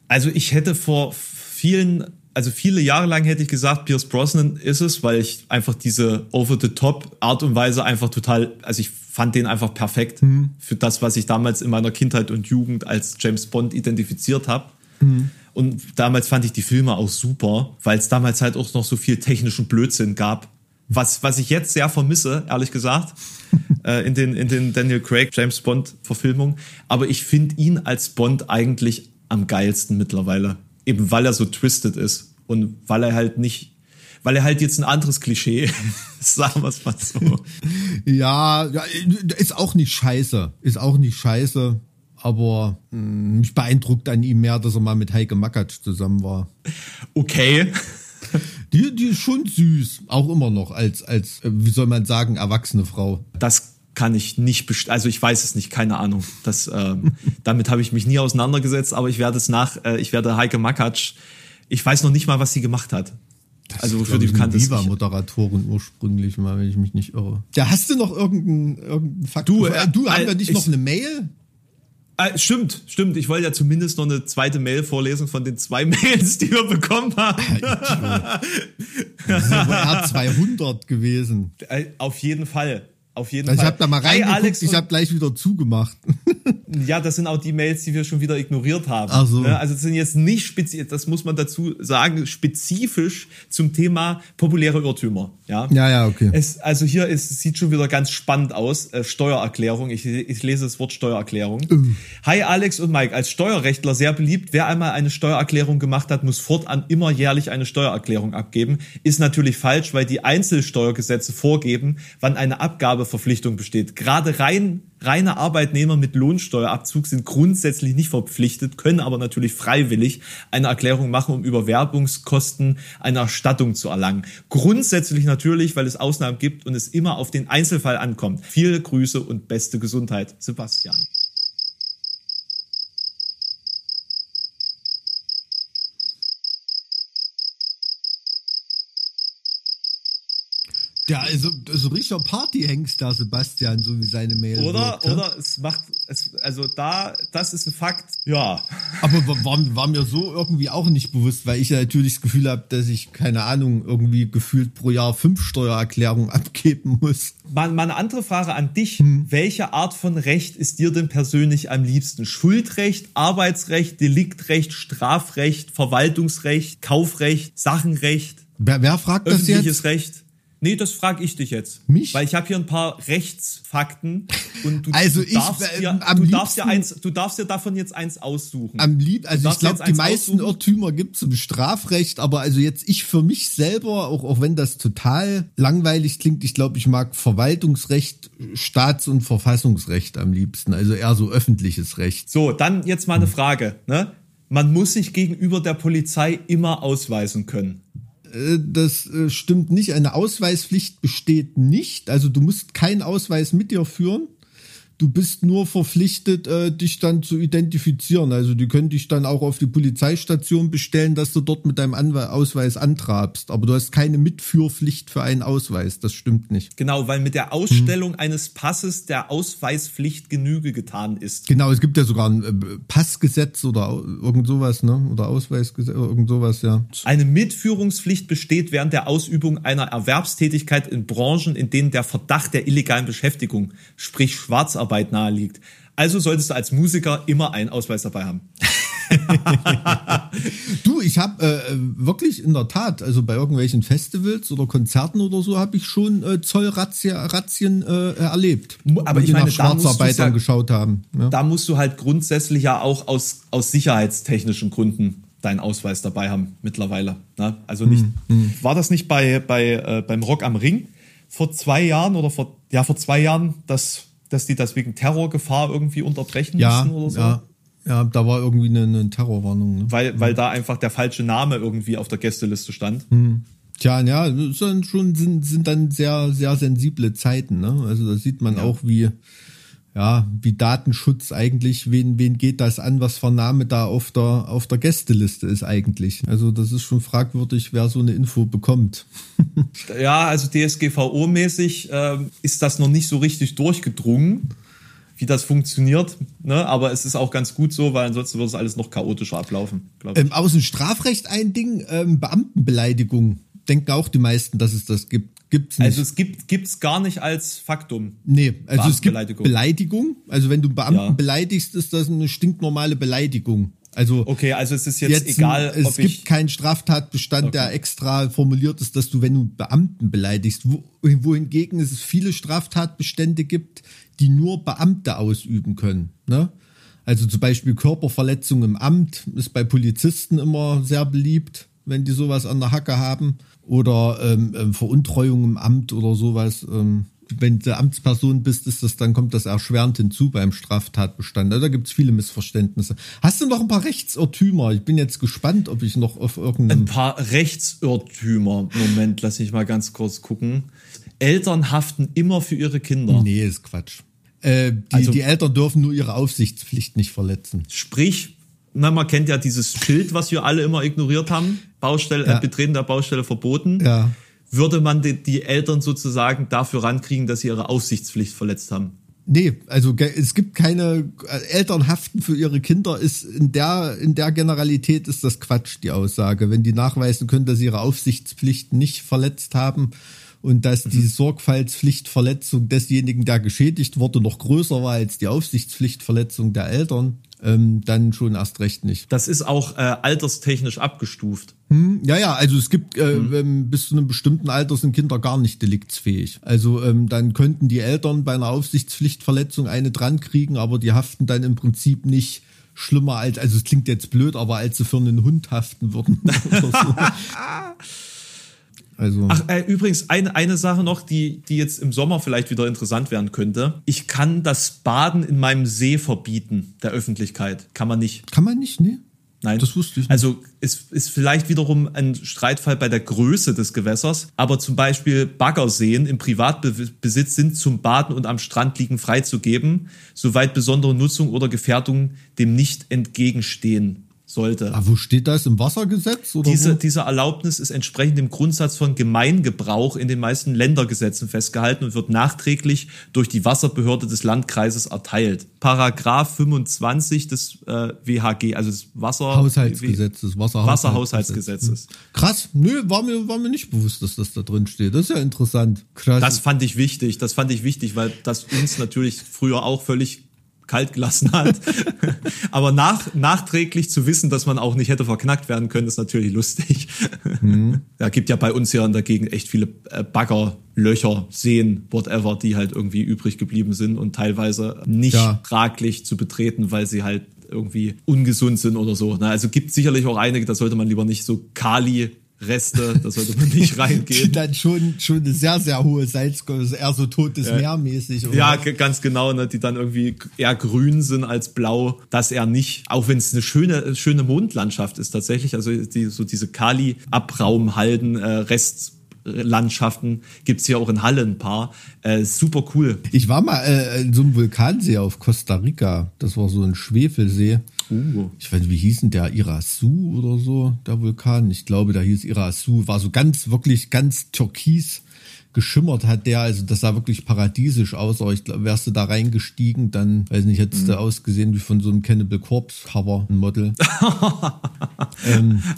Also ich hätte vor vielen also viele Jahre lang hätte ich gesagt, Pierce Brosnan ist es, weil ich einfach diese over-the-top Art und Weise einfach total, also ich fand den einfach perfekt mhm. für das, was ich damals in meiner Kindheit und Jugend als James Bond identifiziert habe. Mhm. Und damals fand ich die Filme auch super, weil es damals halt auch noch so viel technischen Blödsinn gab. Was, was ich jetzt sehr vermisse, ehrlich gesagt, äh, in, den, in den Daniel Craig James Bond Verfilmungen. Aber ich finde ihn als Bond eigentlich am geilsten mittlerweile. Eben weil er so twisted ist und weil er halt nicht weil er halt jetzt ein anderes Klischee ist, sagen wir es mal so. ja, ist auch nicht scheiße. Ist auch nicht scheiße. Aber mh, hm, mich beeindruckt an ihm mehr, dass er mal mit Heike Makatsch zusammen war. Okay. Die, die ist schon süß, auch immer noch als, als, äh, wie soll man sagen, erwachsene Frau. Das kann ich nicht best also ich weiß es nicht, keine Ahnung. Das, ähm, damit habe ich mich nie auseinandergesetzt, aber ich werde es nach, äh, ich werde Heike Makatsch, ich weiß noch nicht mal, was sie gemacht hat. Das also wofür die bekannt ist. Viva-Moderatorin ursprünglich mal, wenn ich mich nicht irre. Ja, hast du noch irgendeinen irgendein Fakt? Du, äh, du haben äh, wir nicht noch eine Mail? Äh, stimmt, stimmt. Ich wollte ja zumindest noch eine zweite Mail vorlesen von den zwei Mails, die wir bekommen haben. das ist aber R200 gewesen. Äh, auf jeden Fall. Auf jeden Fall. Ich habe da mal reingeguckt, Alex ich habe gleich wieder zugemacht. ja, das sind auch die Mails, die wir schon wieder ignoriert haben. Ach so. Also das sind jetzt nicht speziell, das muss man dazu sagen, spezifisch zum Thema populäre Irrtümer. Ja, ja, ja okay. Es, also hier ist, sieht schon wieder ganz spannend aus. Äh, Steuererklärung. Ich, ich lese das Wort Steuererklärung. Uh. Hi Alex und Mike. Als Steuerrechtler sehr beliebt. Wer einmal eine Steuererklärung gemacht hat, muss fortan immer jährlich eine Steuererklärung abgeben. Ist natürlich falsch, weil die Einzelsteuergesetze vorgeben, wann eine Abgabe Verpflichtung besteht. Gerade rein, reine Arbeitnehmer mit Lohnsteuerabzug sind grundsätzlich nicht verpflichtet, können aber natürlich freiwillig eine Erklärung machen, um über Werbungskosten eine Erstattung zu erlangen. Grundsätzlich natürlich, weil es Ausnahmen gibt und es immer auf den Einzelfall ankommt. Viele Grüße und beste Gesundheit, Sebastian. Ja, also so richtiger Partyhengst da, Sebastian, so wie seine Mail. Oder, wird, oder es macht, es, also da, das ist ein Fakt, ja. Aber war, war mir so irgendwie auch nicht bewusst, weil ich ja natürlich das Gefühl habe, dass ich, keine Ahnung, irgendwie gefühlt pro Jahr fünf Steuererklärungen abgeben muss. Mal, mal eine andere Frage an dich. Hm. Welche Art von Recht ist dir denn persönlich am liebsten? Schuldrecht, Arbeitsrecht, Deliktrecht, Strafrecht, Verwaltungsrecht, Kaufrecht, Sachenrecht? Wer, wer fragt das jetzt? Öffentliches Recht? Nee, das frage ich dich jetzt. Mich? Weil ich habe hier ein paar Rechtsfakten und du, also du darfst, ich, äh, dir, du, liebsten, darfst dir eins, du darfst dir davon jetzt eins aussuchen. Am lieb, also ich glaube, die meisten aussuchen. Irrtümer gibt es im Strafrecht, aber also jetzt ich für mich selber, auch, auch wenn das total langweilig klingt, ich glaube, ich mag Verwaltungsrecht, Staats- und Verfassungsrecht am liebsten, also eher so öffentliches Recht. So, dann jetzt mal eine Frage, ne? Man muss sich gegenüber der Polizei immer ausweisen können. Äh, das äh, stimmt nicht. Eine Ausweispflicht besteht nicht. Also du musst keinen Ausweis mit dir führen. Du bist nur verpflichtet, äh, dich dann zu identifizieren. Also die können dich dann auch auf die Polizeistation bestellen, dass du dort mit deinem Anwe Ausweis antrabst. Aber du hast keine Mitführpflicht für einen Ausweis. Das stimmt nicht. Genau, weil mit der Ausstellung hm. eines Passes der Ausweispflicht Genüge getan ist. Genau, es gibt ja sogar ein äh, Passgesetz oder irgend sowas, ne? Oder Ausweisgesetz, irgend sowas, ja. Eine Mitführungspflicht besteht während der Ausübung einer Erwerbstätigkeit in Branchen, in denen der Verdacht der illegalen Beschäftigung, sprich Schwarzarbeit, Hausarbeit naheliegt. Also solltest du als Musiker immer einen Ausweis dabei haben. du, ich habe äh, wirklich in der Tat, also bei irgendwelchen Festivals oder Konzerten oder so, habe ich schon äh, Zollrazzien äh, erlebt. Aber ich meine, nach Schwarzarbeitern ja, geschaut haben. Ja. Da musst du halt grundsätzlich ja auch aus, aus sicherheitstechnischen Gründen deinen Ausweis dabei haben mittlerweile. Ne? Also nicht, hm, hm. war das nicht bei, bei äh, beim Rock am Ring vor zwei Jahren oder vor ja vor zwei Jahren, dass dass die das wegen Terrorgefahr irgendwie unterbrechen ja, müssen oder so? Ja, ja, da war irgendwie eine, eine Terrorwarnung. Ne? Weil, weil da einfach der falsche Name irgendwie auf der Gästeliste stand. Hm. Tja, ja, das sind schon sind, sind dann sehr, sehr sensible Zeiten. Ne? Also da sieht man ja. auch, wie ja, wie Datenschutz eigentlich, wen, wen geht das an, was für Name da auf der, auf der Gästeliste ist eigentlich. Also das ist schon fragwürdig, wer so eine Info bekommt. ja, also DSGVO-mäßig äh, ist das noch nicht so richtig durchgedrungen. wie das funktioniert. Ne? Aber es ist auch ganz gut so, weil ansonsten wird es alles noch chaotischer ablaufen. Ähm, aus dem Strafrecht ein Ding, ähm, Beamtenbeleidigung. Denken auch die meisten, dass es das gibt. Gibt's nicht. also es gibt gibt's gar nicht als Faktum. nee, also es gibt. Beleidigung. Also wenn du einen Beamten Ja. beleidigst, ist das eine stinknormale Beleidigung. Also Okay, also es ist jetzt, egal, es ob gibt keinen Straftatbestand, der extra formuliert ist, dass du, wenn du Beamten beleidigst, wo, wohingegen es viele Straftatbestände gibt, die nur Beamte ausüben können. Ne? Also zum Beispiel Körperverletzung im Amt ist bei Polizisten immer sehr beliebt, wenn die sowas an der Hacke haben. Oder ähm, ähm, Veruntreuung im Amt oder sowas. Ähm, wenn du Amtsperson bist, ist das, dann kommt das erschwerend hinzu beim Straftatbestand. Also da gibt's viele Missverständnisse. Hast du noch ein paar Rechtsirrtümer? Ich bin jetzt gespannt, ob ich noch auf ein irgendeinem. paar Rechtsirrtümer. Moment, lass mich mal ganz kurz gucken. Eltern haften immer für ihre Kinder. Nee, ist Quatsch. Äh, die, Also- die Eltern dürfen nur ihre Aufsichtspflicht nicht verletzen. Sprich, na, man kennt ja dieses Schild, was wir alle immer ignoriert haben. Baustelle, Ja. äh, Betreten der Baustelle verboten. Ja. Würde man die, die Eltern sozusagen dafür rankriegen, dass sie ihre Aufsichtspflicht verletzt haben? Nee, also es gibt keine äh, Eltern haften für ihre Kinder ist in der in der Generalität ist das Quatsch die Aussage, wenn die nachweisen können, dass sie ihre Aufsichtspflichten nicht verletzt haben und dass die Sorgfaltspflichtverletzung desjenigen, der geschädigt wurde, noch größer war als die Aufsichtspflichtverletzung der Eltern, ähm, dann schon erst recht nicht. Das ist auch äh, alterstechnisch abgestuft. Ja, ja, also es gibt äh, ähm, bis zu einem bestimmten Alter sind Kinder gar nicht deliktsfähig. Also ähm, dann könnten die Eltern bei einer Aufsichtspflichtverletzung eine dran kriegen, aber die haften dann im Prinzip nicht schlimmer als, also es klingt jetzt blöd, aber als sie für einen Hund haften würden. Also Ach, äh, übrigens, eine, eine Sache noch, die, die jetzt im Sommer vielleicht wieder interessant werden könnte. Ich kann das Baden in meinem See verbieten, der Öffentlichkeit. Kann man nicht. kann man nicht, ne? Nein. Das wusste ich nicht. Also ist, ist vielleicht wiederum ein Streitfall bei der Größe des Gewässers, aber zum Beispiel Baggerseen im Privatbesitz sind zum Baden und am Strand liegen freizugeben, soweit besondere Nutzung oder Gefährdung dem nicht entgegenstehen sollte. Ah, wo steht das? Im Wassergesetz? Oder Diese, wo? diese Erlaubnis ist entsprechend dem Grundsatz von Gemeingebrauch in den meisten Ländergesetzen festgehalten und wird nachträglich durch die Wasserbehörde des Landkreises erteilt. Paragraph 25 des äh, WHG, also des Wasser Haushaltsgesetzes, Wasserhaushaltsgesetzes. Wasserhaushaltsgesetzes. Krass, nö, war mir, war mir nicht bewusst, dass das da drin steht. Das ist ja interessant. Krass. Das fand ich wichtig, das fand ich wichtig, weil das uns natürlich früher auch völlig kalt gelassen hat. Aber nach, nachträglich zu wissen, dass man auch nicht hätte verknackt werden können, ist natürlich lustig. Ja, gibt ja bei uns ja dagegen echt viele äh, Bagger, Löcher, Seen, whatever, die halt irgendwie übrig geblieben sind und teilweise nicht Ja. traglich zu betreten, weil sie halt irgendwie ungesund sind oder so. Also gibt sicherlich auch einige, da sollte man lieber nicht so Kali Reste, da sollte man nicht reingehen. dann schon, schon eine sehr, sehr hohe Salzgröße, eher so totes Meer mäßig. oder? Ja, ganz genau, ne, die dann irgendwie eher grün sind als blau, das eher nicht. Auch wenn es eine schöne, schöne Mondlandschaft ist tatsächlich, also die, so diese Kali-Abraumhalden, äh, Restlandschaften gibt's hier auch in Halle ein paar. Äh, super cool. Ich war mal äh, in so einem Vulkansee auf Costa Rica. Das war so ein Schwefelsee. Uh. Ich weiß nicht, wie hieß denn der? Irasu oder so, der Vulkan? Ich glaube, da hieß Irasu. War so ganz, wirklich ganz türkis geschimmert hat der, also das sah wirklich paradiesisch aus, aber ich glaube, wärst du da reingestiegen, dann, weiß nicht, hättest Mhm. du ausgesehen wie von so einem Cannibal Corpse Cover, ein Model.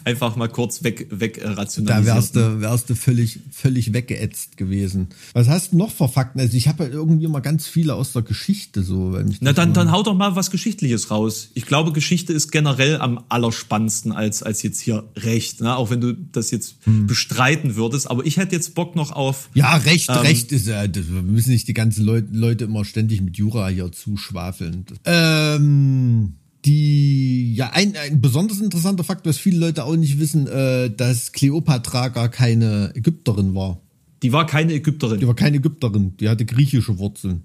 Einfach mal kurz weg, weg äh, Da wärst du, wärst du völlig, völlig weggeätzt gewesen. Was hast du noch für Fakten? Also ich habe halt irgendwie mal ganz viele aus der Geschichte so. Weil mich Na dann, dann hau doch mal was Geschichtliches raus. Ich glaube, Geschichte ist generell am allerspannendsten als, als jetzt hier Recht, ne? auch wenn du das jetzt Hm. bestreiten würdest. Aber ich hätte jetzt Bock noch auf Ja, Recht, Ähm, Recht ist ja, das, wir müssen nicht die ganzen Leute, Leute immer ständig mit Jura hier zuschwafeln. Ähm, die, ja, ein, ein besonders interessanter Fakt, was viele Leute auch nicht wissen, äh, dass Kleopatra gar keine Ägypterin war. Die war keine Ägypterin. Die war keine Ägypterin, die hatte griechische Wurzeln.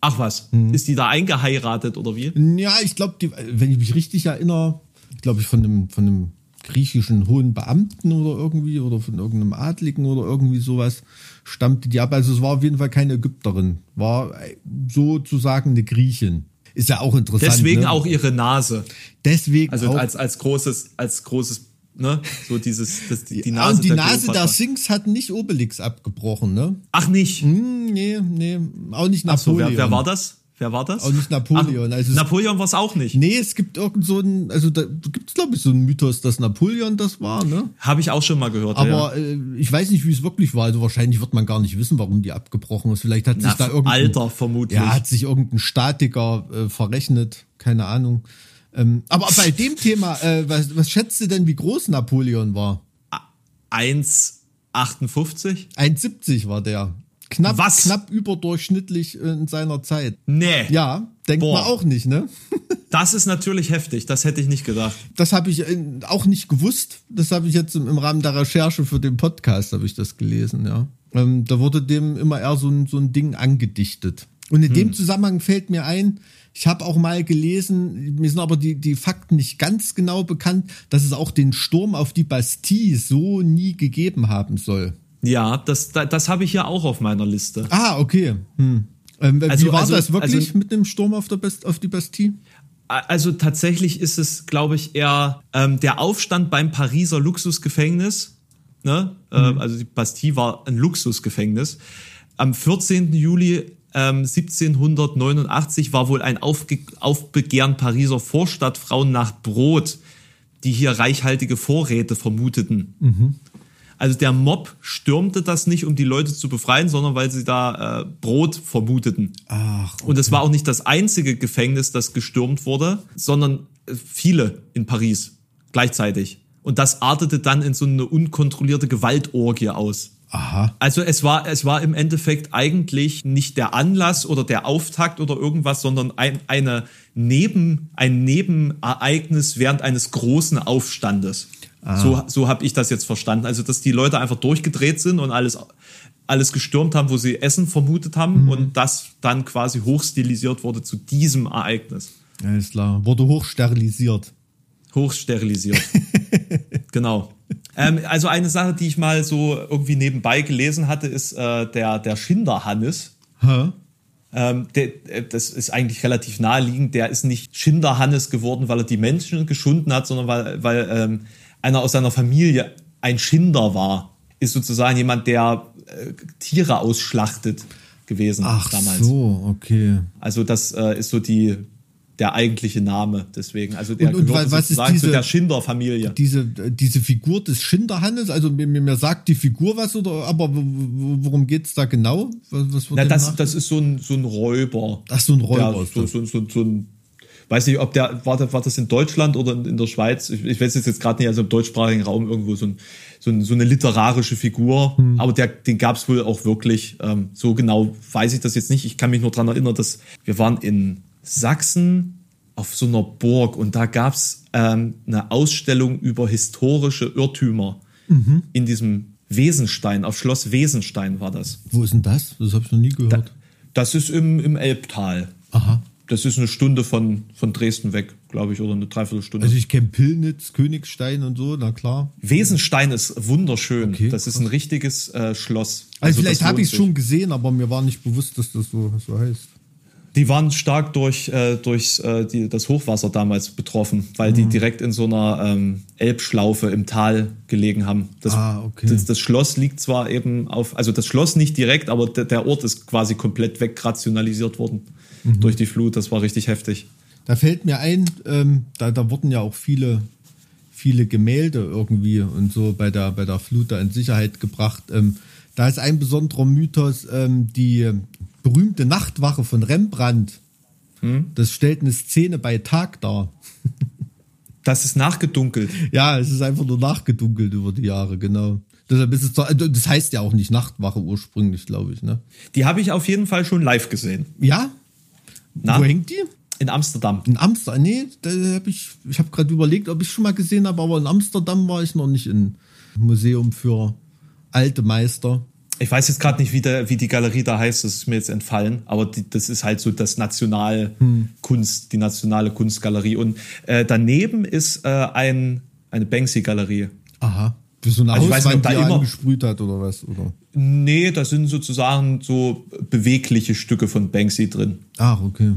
Ach was, Mhm. ist die da eingeheiratet oder wie? Ja, ich glaube, wenn ich mich richtig erinnere, glaube ich von einem, von einem griechischen hohen Beamten oder irgendwie oder von irgendeinem Adligen oder irgendwie sowas stammte die ab. Also es war auf jeden Fall keine Ägypterin, war äh, sozusagen eine Griechin. Ist ja auch interessant. Deswegen ne? auch ihre Nase. Deswegen Also auch. als, als großes, als großes, ne, so dieses, das, die, die Nase. und die der Nase der. Sphinx hat nicht Obelix abgebrochen, ne? Ach nicht. Hm, nee, nee, auch nicht Ach so, Napoleon. wer, wer war das? Wer war das? Auch nicht Napoleon. Ach, also Napoleon war es auch nicht. Nee, es gibt irgend so ein, also da gibt es glaube ich so einen Mythos, dass Napoleon das war, ne? Habe ich auch schon mal gehört. Aber ja. äh, ich weiß nicht, wie es wirklich war. Also wahrscheinlich wird man gar nicht wissen, warum die abgebrochen ist. Vielleicht hat sich Na, da irgendein Alter vermutlich. Ja, hat sich irgendein Statiker äh, verrechnet, keine Ahnung. Ähm, aber bei dem Thema, äh, was, was schätzt du denn, wie groß Napoleon war? 1,58? 1,70 war der. Knapp, Was? knapp überdurchschnittlich äh, in seiner Zeit. Nee. Ja, denkt Boah. man auch nicht, ne? Das ist natürlich heftig. Das hätte ich nicht gedacht. Das habe ich äh, auch nicht gewusst. Das habe ich jetzt im, Rahmen der Recherche für den Podcast habe ich das gelesen, ja. Ähm, da wurde dem immer eher so ein, so ein Ding angedichtet. Und in dem Zusammenhang fällt mir ein, ich habe auch mal gelesen, mir sind aber die, die Fakten nicht ganz genau bekannt, dass es auch den Sturm auf die Bastille so nie gegeben haben soll. Ja, das, das, das habe ich ja auch auf meiner Liste. Ah, okay. Hm. Ähm, Also- wie war also- das wirklich also- mit dem Sturm auf, der Bast auf die Bastille? Also tatsächlich ist es, glaube ich, eher ähm, der Aufstand beim Pariser Luxusgefängnis. Ne? Ähm, also die Bastille war ein Luxusgefängnis. Am 14. Juli ähm, 1789 war wohl ein Aufge Aufbegehren Pariser Vorstadtfrauen nach Brot, die hier reichhaltige Vorräte vermuteten. Also der Mob stürmte das nicht, um die Leute zu befreien, sondern weil sie da äh, Brot vermuteten. Ach, Und es war auch nicht das einzige Gefängnis, das gestürmt wurde, sondern äh, viele in Paris gleichzeitig. Und das artete dann in so eine unkontrollierte Gewaltorgie aus. aha. Also es war, es war im Endeffekt eigentlich nicht der Anlass oder der Auftakt oder irgendwas, sondern ein, eine Neben, ein Nebenereignis während eines großen Aufstandes. So, so habe ich das jetzt verstanden. Also, dass die Leute einfach durchgedreht sind und alles, alles gestürmt haben, wo sie Essen vermutet haben und das dann quasi hochstilisiert wurde zu diesem Ereignis. Alles klar. Wurde hochsterilisiert. Hochsterilisiert. genau. Ähm, also eine Sache, die ich mal so irgendwie nebenbei gelesen hatte, ist äh, der, der Schinderhannes. Hä? Ähm, der, äh, das ist eigentlich relativ naheliegend. Der ist nicht Schinderhannes geworden, weil er die Menschen geschunden hat, sondern weil, weil ähm, einer aus seiner Familie ein Schinder war. Ist sozusagen jemand, der äh, Tiere ausschlachtet gewesen Ach damals. so, okay. Also das äh, ist so die der eigentliche Name deswegen. Also der Und- und wa- was ist sozusagen zu diese- der Schinder-Familie. Diese, diese Figur des Schinderhannes, also mir, mir, sagt die Figur was, oder aber worum geht's da genau? Was, was wird Na, das, das ist so ein, so ein Räuber. Ach, so ein Räuber Der, so, das. so, so, so ein, weiß nicht, ob der, war, das- war das in Deutschland oder in, in der Schweiz? Ich, ich weiß es jetzt gerade nicht, also im deutschsprachigen Raum irgendwo so, ein, so, ein, so eine literarische Figur. Hm. Aber der, den gab es wohl auch wirklich. Ähm, so genau weiß ich das jetzt nicht. Ich kann mich nur dran erinnern, dass wir waren in Sachsen auf so einer Burg und da gab es ähm, eine Ausstellung über historische Irrtümer Mhm. in diesem Wesenstein, auf Schloss Wesenstein war das. Wo ist denn das? Das habe ich noch nie gehört. Das ist im, im Elbtal. Aha. Das ist eine Stunde von, von Dresden weg, glaube ich, oder eine Dreiviertelstunde. Also ich kenne Pillnitz, Königstein und so, na klar. Wesenstein ist wunderschön. Okay, das ist ein richtiges äh, Schloss. Also, vielleicht das habe ich es schon gesehen, aber mir war nicht bewusst, dass das so, so heißt. Die waren stark durch, äh, durch äh, die, das Hochwasser damals betroffen, weil Mhm. die direkt in so einer ähm, Elbschlaufe im Tal gelegen haben. Das, Ah, okay. das, das Schloss liegt zwar eben auf, also das Schloss nicht direkt, aber der, der Ort ist quasi komplett wegrationalisiert worden Mhm. durch die Flut. Das war richtig heftig. Da fällt mir ein, ähm, da, da wurden ja auch viele, viele Gemälde irgendwie und so bei der, bei der Flut da in Sicherheit gebracht. Ähm, da ist ein besonderer Mythos, ähm, die berühmte Nachtwache von Rembrandt. Das stellt eine Szene bei Tag dar. Das ist nachgedunkelt. Ja, es ist einfach nur nachgedunkelt über die Jahre, genau. Deshalb ist es zwar, also das heißt ja auch nicht Nachtwache ursprünglich, glaube ich, ne? Die habe ich auf jeden Fall schon live gesehen. Ja? Na? Wo hängt die? In Amsterdam. In Amsterdam? Nee, da hab ich, ich habe gerade überlegt, ob ich schon mal gesehen habe, aber in Amsterdam war ich noch nicht im Museum für alte Meister. Ich weiß jetzt gerade nicht, wie, der, wie die Galerie da heißt, das ist mir jetzt entfallen, aber die, das ist halt so das Nationalkunst, die nationale Kunstgalerie. Und äh, daneben ist äh, ein, eine Banksy-Galerie. Aha. So eine Also ich weiß nicht, ob Hauswand, da er immer- angesprüht hat oder was, oder? Nee, da sind sozusagen so bewegliche Stücke von Banksy drin. Ach, okay.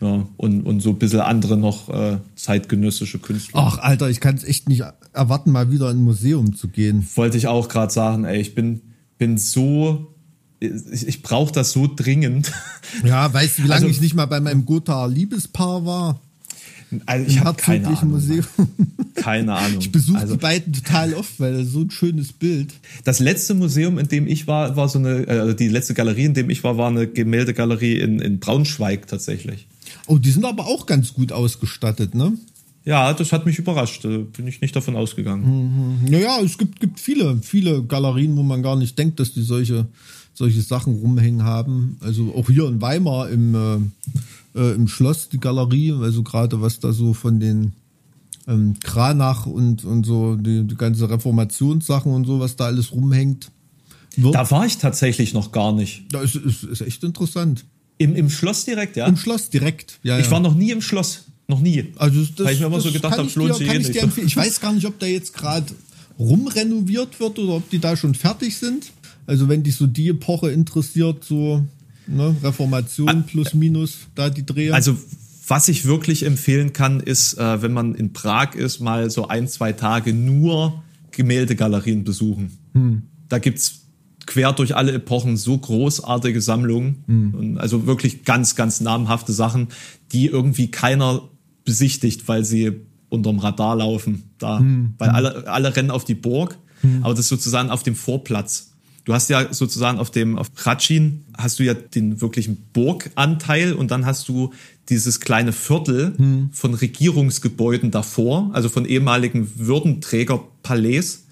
Ja, und, und so ein bisschen andere noch äh, zeitgenössische Künstler. Ach, Alter, ich kann es echt nicht erwarten, mal wieder in ein Museum zu gehen. Wollte ich auch gerade sagen, ey, ich bin, bin so. ich, ich brauche das so dringend. Ja, weißt du, wie lange Also- ich nicht mal bei meinem Gotha Liebespaar war? Also ich habe keine Ahnung. Museum. Keine Ahnung. Ich besuche also, die beiden total oft, weil das so ein schönes Bild. das letzte Museum, in dem ich war, war so eine, äh, die letzte Galerie, in dem ich war, war eine Gemäldegalerie in, in Braunschweig tatsächlich. Oh, die sind aber auch ganz gut ausgestattet, ne? Ja, das hat mich überrascht. Da bin ich nicht davon ausgegangen. Naja, es gibt, gibt viele, viele Galerien, wo man gar nicht denkt, dass die solche, solche Sachen rumhängen haben. Also auch hier in Weimar im, äh, äh, im Schloss die Galerie, also gerade was da so von den ähm, Kranach und, und so die, die ganze Reformationssachen und so, was da alles rumhängt. Wird, Da war ich tatsächlich noch gar nicht. da ist, ist, ist echt interessant. Im, im Schloss direkt, ja? Im Schloss direkt. Ja, Ich ja. war noch nie im Schloss. Noch nie. Also das, Weil ich mir immer das so gedacht habe, lohnt sich eh nicht. ich weiß gar nicht, ob da jetzt gerade rumrenoviert wird oder ob die da schon fertig sind. Also wenn dich so die Epoche interessiert, so ne, Reformation plus minus, da die Dreher. Also, was ich wirklich empfehlen kann, ist, äh, wenn man in Prag ist, mal so ein, zwei Tage nur Gemäldegalerien besuchen. Hm. Da gibt's quer durch alle Epochen so großartige Sammlungen. Hm. Und also wirklich ganz, ganz namhafte Sachen, die irgendwie keiner besichtigt, weil sie unterm Radar laufen. Da, Hm. weil alle, alle rennen auf die Burg, aber das ist sozusagen auf dem Vorplatz. Du hast ja sozusagen auf dem auf Ratschin hast du ja den wirklichen Burganteil und dann hast du dieses kleine Viertel von Regierungsgebäuden davor, also von ehemaligen Würdenträgerpalais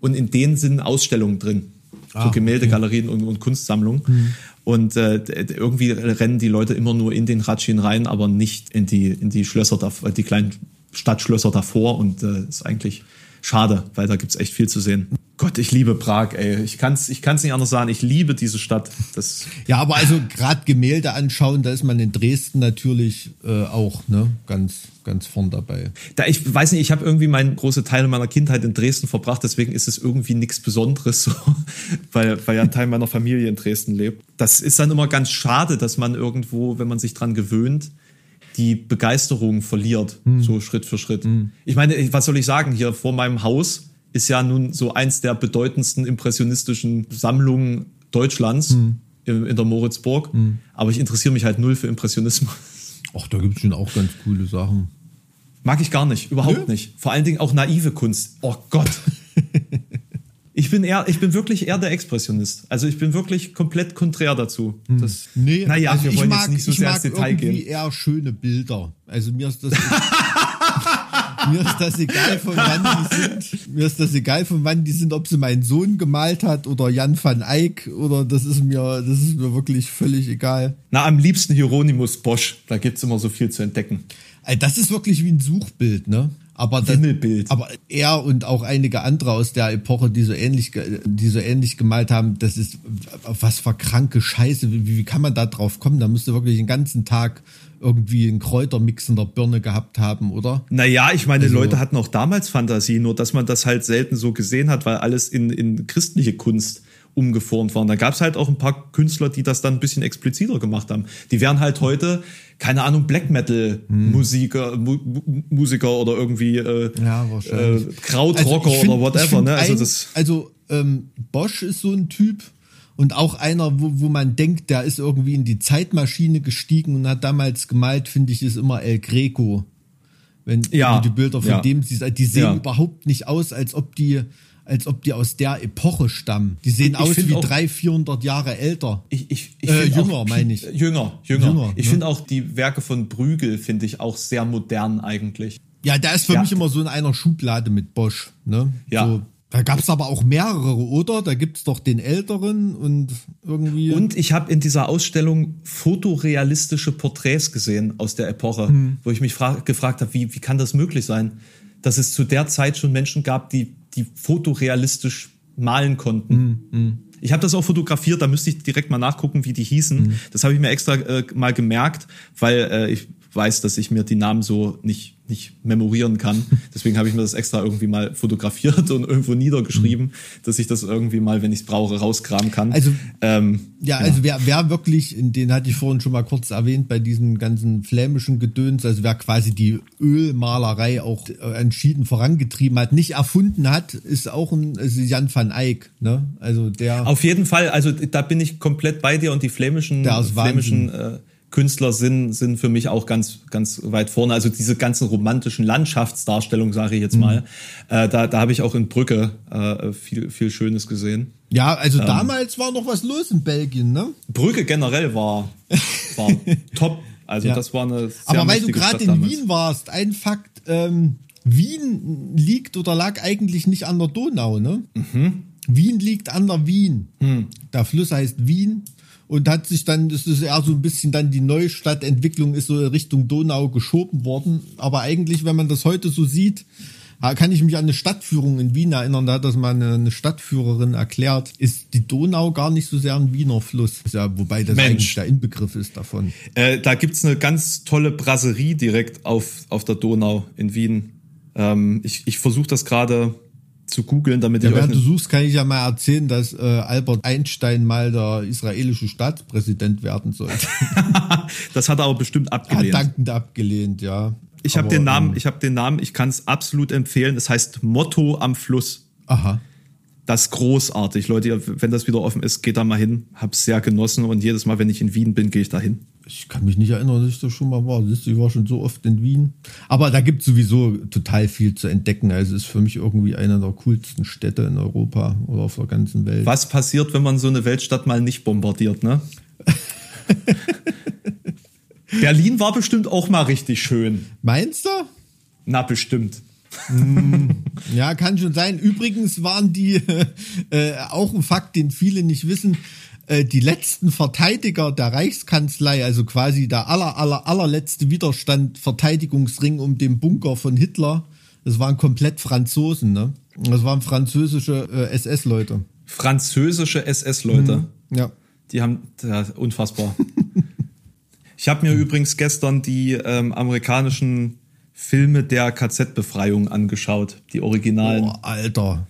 und in denen sind Ausstellungen drin. so Gemäldegalerien und, und Kunstsammlungen. Und äh, irgendwie rennen die Leute immer nur in den Ratschin rein, aber nicht in die, in die Schlösser, dav- die kleinen Stadtschlösser davor. Und äh, ist eigentlich schade, weil da gibt's echt viel zu sehen. Gott, ich liebe Prag, ey. Ich kann's, ich kann's nicht anders sagen. Ich liebe diese Stadt. Das, ja, aber also gerade Gemälde anschauen, da ist man in Dresden natürlich äh, auch ne, ganz, ganz vorn dabei. da ich weiß nicht, ich habe irgendwie meinen große Teile meiner Kindheit in Dresden verbracht, deswegen ist es irgendwie nichts Besonderes, so, weil, weil ja ein Teil meiner Familie in Dresden lebt. Das ist dann immer ganz schade, dass man irgendwo, wenn man sich dran gewöhnt, die Begeisterung verliert, so Schritt für Schritt. Ich meine, was soll ich sagen, hier vor meinem Haus ist ja nun so eins der bedeutendsten impressionistischen Sammlungen Deutschlands in, in der Moritzburg, aber ich interessiere mich halt null für Impressionismus. Ach, da gibt's schon auch ganz coole Sachen. Mag ich gar nicht, überhaupt Nö? nicht. Vor allen Dingen auch naive Kunst. Oh Gott. Ich bin eher, ich bin wirklich eher der Expressionist. Also ich bin wirklich komplett konträr dazu. Das, Nee, naja, also wir ich wollen mag, jetzt nicht so ich sehr mag ins Detail irgendwie gehen. eher schöne Bilder. Also mir ist das mir ist das egal von wann die sind. Mir ist das egal von wann die sind, ob sie mein Sohn gemalt hat oder Jan van Eyck oder das ist mir das ist mir wirklich völlig egal. Na, am liebsten Hieronymus Bosch. Da gibt's immer so viel zu entdecken. Das ist wirklich wie ein Suchbild, ne? Aber das, Wimmelbild. aber er und auch einige andere aus der Epoche, die so ähnlich, die so ähnlich gemalt haben, das ist was für kranke Scheiße. Wie, wie kann man da drauf kommen? Da müsste wirklich den ganzen Tag irgendwie einen Kräutermix in der Birne gehabt haben, oder? Naja, ich meine, Also- Leute hatten auch damals Fantasie, nur dass man das halt selten so gesehen hat, weil alles in, in christliche Kunst umgeformt war. Und da gab's halt auch ein paar Künstler, die das dann ein bisschen expliziter gemacht haben. Die wären halt heute, keine Ahnung, Black Metal Musiker, Mu Mu- Musiker oder irgendwie äh, Ja, äh, Krautrocker Also find- oder whatever. Ne? Also ein- das also ähm, Bosch ist so ein Typ und auch einer, wo, wo man denkt, der ist irgendwie in die Zeitmaschine gestiegen und hat damals gemalt, finde ich, ist immer El Greco. Wenn, Ja, wenn du die Bilder von ja. dem siehst, die sehen Ja. überhaupt nicht aus, als ob die als ob die aus der Epoche stammen. Die sehen Ich aus wie auch- 300, 400 Jahre älter. Ich, ich, ich Äh, jünger, auch, meine ich. Jünger, jünger. Jünger, ich ne? finde auch die Werke von Brügel, finde ich auch sehr modern eigentlich. Ja, der ist für Ja. mich immer so in einer Schublade mit Bosch. Ne? Ja. So, da gab es aber auch mehrere, oder? Da gibt's doch den älteren und irgendwie. Und ich habe in dieser Ausstellung fotorealistische Porträts gesehen aus der Epoche, Hm. wo ich mich fra- gefragt habe, wie, wie kann das möglich sein, dass es zu der Zeit schon Menschen gab, die, die fotorealistisch malen konnten. Hm, Ich habe das auch fotografiert, da müsste ich direkt mal nachgucken, wie die hießen. Hm. Das habe ich mir extra äh, mal gemerkt, weil äh, ich weiß, dass ich mir die Namen so nicht nicht memorieren kann. Deswegen habe ich mir das extra irgendwie mal fotografiert und irgendwo niedergeschrieben, dass ich das irgendwie mal, wenn ich es brauche, rauskramen kann. Also, ähm, ja, also wer, wer wirklich, den hatte ich vorhin schon mal kurz erwähnt, bei diesem ganzen flämischen Gedöns, also wer quasi die Ölmalerei auch äh, entschieden vorangetrieben hat, nicht erfunden hat, ist auch ein ist Jan van Eyck, ne? Also der. Auf jeden Fall, also da bin ich komplett bei dir und die flämischen, flämischen äh, Künstler sind, sind für mich auch ganz, ganz weit vorne. Also diese ganzen romantischen Landschaftsdarstellungen, sage ich jetzt mal, äh, da, da habe ich auch in Brücke äh, viel, viel Schönes gesehen. Ja, also damals war noch was los in Belgien, ne? Brügge generell war, war top. Also Ja. das war eine sehr Aber weil du gerade in damals. Wien warst, ein Fakt, ähm, Wien liegt oder lag eigentlich nicht an der Donau, ne? Mhm. Wien liegt an der Wien. Hm. Der Fluss heißt Wien und hat sich dann, das ist eher so ein bisschen dann die Neustadtentwicklung ist so Richtung Donau geschoben worden. Aber eigentlich, wenn man das heute so sieht, kann ich mich an eine Stadtführung in Wien erinnern, da hat das mal eine, Stadtführerin erklärt, ist die Donau gar nicht so sehr ein Wiener Fluss. Ja, wobei das Mensch. eigentlich der Inbegriff ist davon. Äh, da gibt's eine ganz tolle Brasserie direkt auf, auf der Donau in Wien. Ähm, ich ich versuche das gerade zu googeln, damit Ja, euch während du eine, suchst, kann ich ja mal erzählen, dass äh, Albert Einstein mal der israelische Staatspräsident werden sollte. Das hat er aber bestimmt Hat abgelehnt. dankend abgelehnt, ja. ich habe den Namen, ähm, ich habe den Namen, ich kann es absolut empfehlen. Es heißt Motto am Fluss. Aha. Das großartig, Leute. Wenn das wieder offen ist, geht da mal hin. Hab's sehr genossen und jedes Mal, wenn ich in Wien bin, gehe ich da hin. Ich kann mich nicht erinnern, dass ich da schon mal war. Siehst du, Ich war schon so oft in Wien. Aber da gibt sowieso total viel zu entdecken. Also es ist für mich irgendwie eine der coolsten Städte in Europa oder auf der ganzen Welt. Was passiert, wenn man so eine Weltstadt mal nicht bombardiert, ne? Berlin war bestimmt auch mal richtig schön. Meinst du? Na, bestimmt. Ja, kann schon sein. Übrigens waren die äh, auch ein Fakt, den viele nicht wissen. Äh, die letzten Verteidiger der Reichskanzlei, also quasi der aller, aller, allerletzte Widerstand, Verteidigungsring um den Bunker von Hitler, das waren komplett Franzosen, ne? Das waren französische äh, SS-Leute. Französische SS-Leute. Ja. Die haben, ja, unfassbar. ich habe mir übrigens gestern die ähm, amerikanischen Filme der KZ-Befreiung angeschaut, die originalen. Boah, Alter.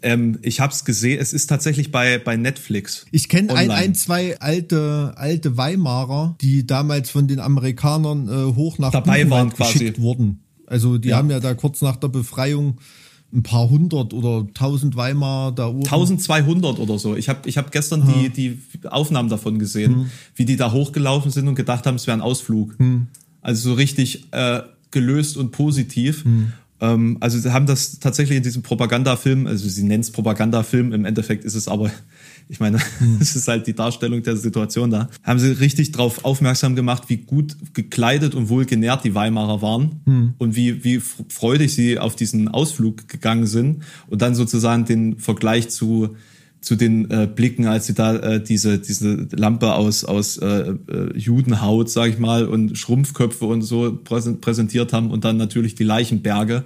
Ähm, ich habe es gesehen, es ist tatsächlich bei, bei Netflix. Ich kenne ein, ein, zwei alte, alte Weimarer, die damals von den Amerikanern äh, hoch nach Dabei waren Buchenwald quasi. geschickt wurden. Also die Ja. haben ja da kurz nach der Befreiung ein paar hundert oder tausend Weimar da oben. 1200 oder so. Ich habe ich hab gestern die, die Aufnahmen davon gesehen, wie die da hochgelaufen sind und gedacht haben, es wäre ein Ausflug. Also so richtig äh, gelöst und positiv. Ähm, also sie haben das tatsächlich in diesem Propagandafilm, also sie nennen es Propagandafilm, im Endeffekt ist es aber, ich meine, es ist halt die Darstellung der Situation da, haben sie richtig darauf aufmerksam gemacht, wie gut gekleidet und wohlgenährt die Weimarer waren und wie, wie freudig sie auf diesen Ausflug gegangen sind und dann sozusagen den Vergleich zu zu den äh, Blicken, als sie da äh, diese diese Lampe aus aus äh, äh, Judenhaut, sag ich mal, und Schrumpfköpfe und so präsen- präsentiert haben und dann natürlich die Leichenberge.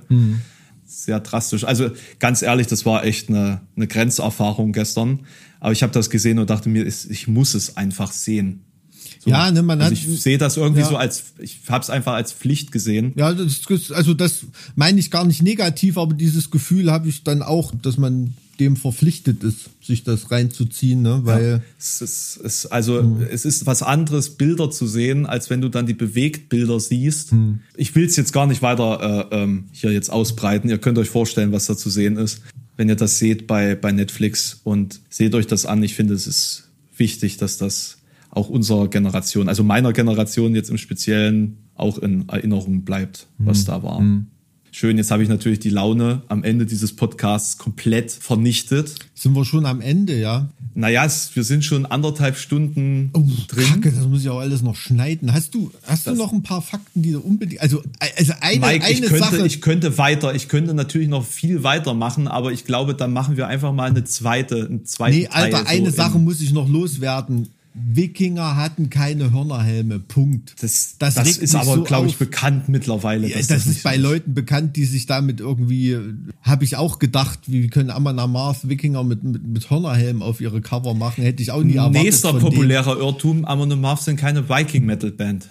Sehr drastisch. Also ganz ehrlich, das war echt eine, eine Grenzerfahrung gestern. Aber ich habe das gesehen und dachte mir, ich muss es einfach sehen. So. Ja, ne, man also hat- ich sehe das irgendwie Ja. so als, ich habe es einfach als Pflicht gesehen. Ja, das, also das meine ich gar nicht negativ, aber dieses Gefühl habe ich dann auch, dass man dem verpflichtet ist, sich das reinzuziehen, ne? Weil Es ist, es, also es ist was anderes, Bilder zu sehen, als wenn du dann die Bewegtbilder siehst. Ich will es jetzt gar nicht weiter äh, ähm, hier jetzt ausbreiten. Ihr könnt euch vorstellen, was da zu sehen ist, wenn ihr das seht bei, bei Netflix und seht euch das an. Ich finde, es ist wichtig, dass das auch unserer Generation, also meiner Generation jetzt im Speziellen, auch in Erinnerung bleibt, was da war. Schön, jetzt habe ich natürlich die Laune am Ende dieses Podcasts komplett vernichtet. sind wir schon am Ende, ja. Naja, wir sind schon anderthalb Stunden Oh, drin. Kacke, das muss ich auch alles noch schneiden. Hast du, hast du noch ein paar Fakten, die du unbedingt, also, also eine, Mike, ich eine könnte, Sache. ich könnte weiter, ich könnte natürlich noch viel weitermachen, aber ich glaube, dann machen wir einfach mal eine zweite, einen zweiten nee, Alter, Teil. eine so Sache in- muss ich noch loswerden. Wikinger hatten keine Hörnerhelme. Punkt. Das, das, regt ist aber, so glaube ich, bekannt mittlerweile. Ja, das, nicht ist bei so Leuten bekannt, die sich damit irgendwie, habe ich auch gedacht, wie können Amon Amarth Wikinger mit, mit, mit Hörnerhelm auf ihre Cover machen, hätte ich auch nie erwartet. Nächster von denen. populärer Irrtum, Amon Amarth sind keine Viking-Metal-Band.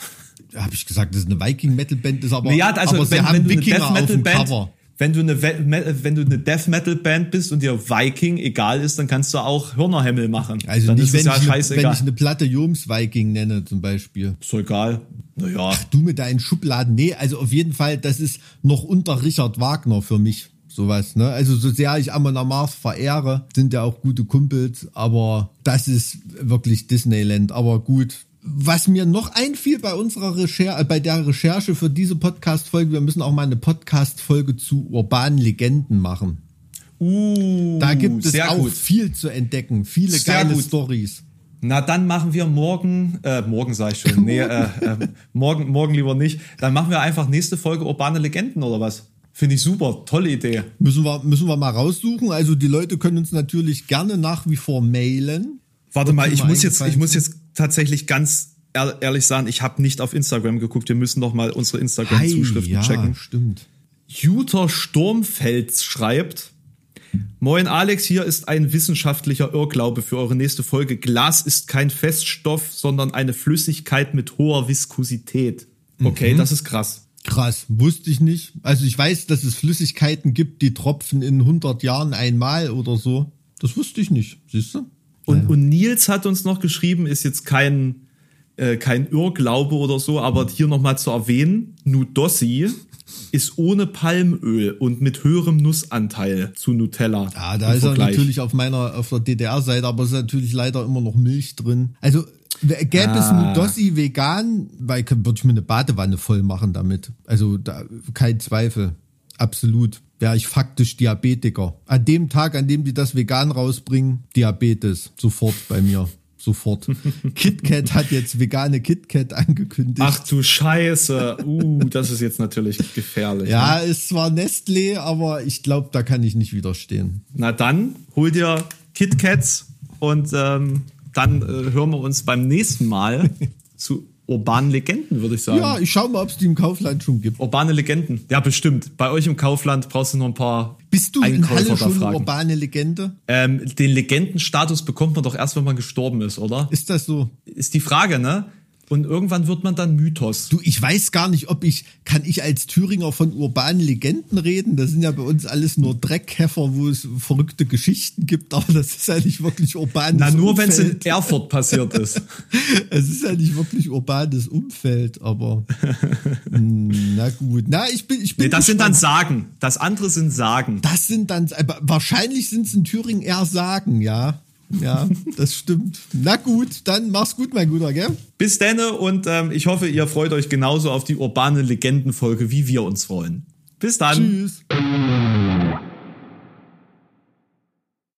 habe ich gesagt, das ist eine Viking-Metal-Band, ist aber, Ja, also aber sie wenn, haben du eine Wikinger auf Metal dem Band, Cover. Wenn du eine wenn du eine Death Metal Band bist und dir Viking egal ist, dann kannst du auch Hörnerhemmel machen. Also dann nicht, wenn, ja ich eine, wenn ich eine Platte Joms Viking nenne, zum Beispiel. ist doch egal. Naja, Du mit deinen Schubladen. Nee, also auf jeden Fall, das ist noch unter Richard Wagner für mich. Sowas, ne? Also so sehr ich Amon Amarth verehre, sind ja auch gute Kumpels, aber das ist wirklich Disneyland. Aber gut. Was mir noch einfiel bei unserer Recherche, bei der Recherche für diese Podcast-Folge, wir müssen auch mal eine Podcast-Folge zu urbanen Legenden machen. uh, Da gibt es auch gut. viel zu entdecken, viele Sehr geile. Stories. Na, dann machen wir morgen, äh, morgen sag ich schon, nee, äh, äh, morgen, morgen lieber nicht. Dann machen wir einfach nächste Folge urbane Legenden oder was? Finde ich super, tolle Idee. Müssen wir, müssen wir mal raussuchen. Also die Leute können uns natürlich gerne nach wie vor mailen. Warte mal, ich muss jetzt, ich muss jetzt tatsächlich ganz ehr- ehrlich sagen, ich habe nicht auf Instagram geguckt. Wir müssen noch mal unsere Instagram-Zuschriften ja, checken. stimmt. Juter Sturmfels schreibt, Moin Alex, hier ist ein wissenschaftlicher Irrglaube für eure nächste Folge. Glas ist kein Feststoff, sondern eine Flüssigkeit mit hoher Viskosität. Okay, Mhm. das ist krass. Krass, wusste ich nicht. Also ich weiß, dass es Flüssigkeiten gibt, die tropfen in 100 Jahren einmal oder so. Das wusste ich nicht, siehst du? Und, und Nils hat uns noch geschrieben, ist jetzt kein, äh, kein Irrglaube oder so, aber hier nochmal zu erwähnen, Nudossi ist ohne Palmöl und mit höherem Nussanteil zu Nutella. Ja, da ist er Vergleich. natürlich auf meiner, auf der DDR-Seite, aber es ist natürlich leider immer noch Milch drin. Also gäbe es Ah. Nudossi vegan, weil würde ich mir eine Badewanne voll machen damit. Also da, kein Zweifel. Absolut. Wäre ich faktisch Diabetiker. An dem Tag, an dem die das vegan rausbringen, Diabetes. Sofort bei mir. Sofort. KitKat hat jetzt vegane KitKat angekündigt. Ach du Scheiße. Uh, das ist jetzt natürlich gefährlich. ja, Ne? ist zwar Nestlé, aber ich glaube, da kann ich nicht widerstehen. Na dann, hol dir KitKats und ähm, dann äh, hören wir uns beim nächsten Mal zu urbanen Legenden, würde ich sagen. Ja, ich schau mal, ob es die im Kaufland schon gibt. Urbane Legenden. Ja, bestimmt. Bei euch im Kaufland brauchst du noch ein paar Bist du in Halle schon eine urbane Legende? Ähm, den Legendenstatus bekommt man doch erst, wenn man gestorben ist, oder? Ist das so? Ist die Frage, ne? Und irgendwann wird man dann Mythos. Du, ich weiß gar nicht, ob ich, kann ich als Thüringer von urbanen Legenden reden? Das sind ja bei uns alles nur Dreckkäfer, wo es verrückte Geschichten gibt, aber das ist ja nicht wirklich urbanes Na, nur wenn es in. Erfurt passiert ist. Es ist ja nicht wirklich urbanes Umfeld, aber hm, na gut. Na, ich bin, ich bin Nee, das sind dann. Sagen. Das andere sind Sagen. Das sind dann, aber wahrscheinlich sind es in Thüringen eher Sagen, ja. Ja, das stimmt. Na gut, dann mach's gut, mein Guter, gell? Bis denne und ähm, ich hoffe, ihr freut euch genauso auf die urbane Legendenfolge, wie wir uns freuen. Bis dann. Tschüss.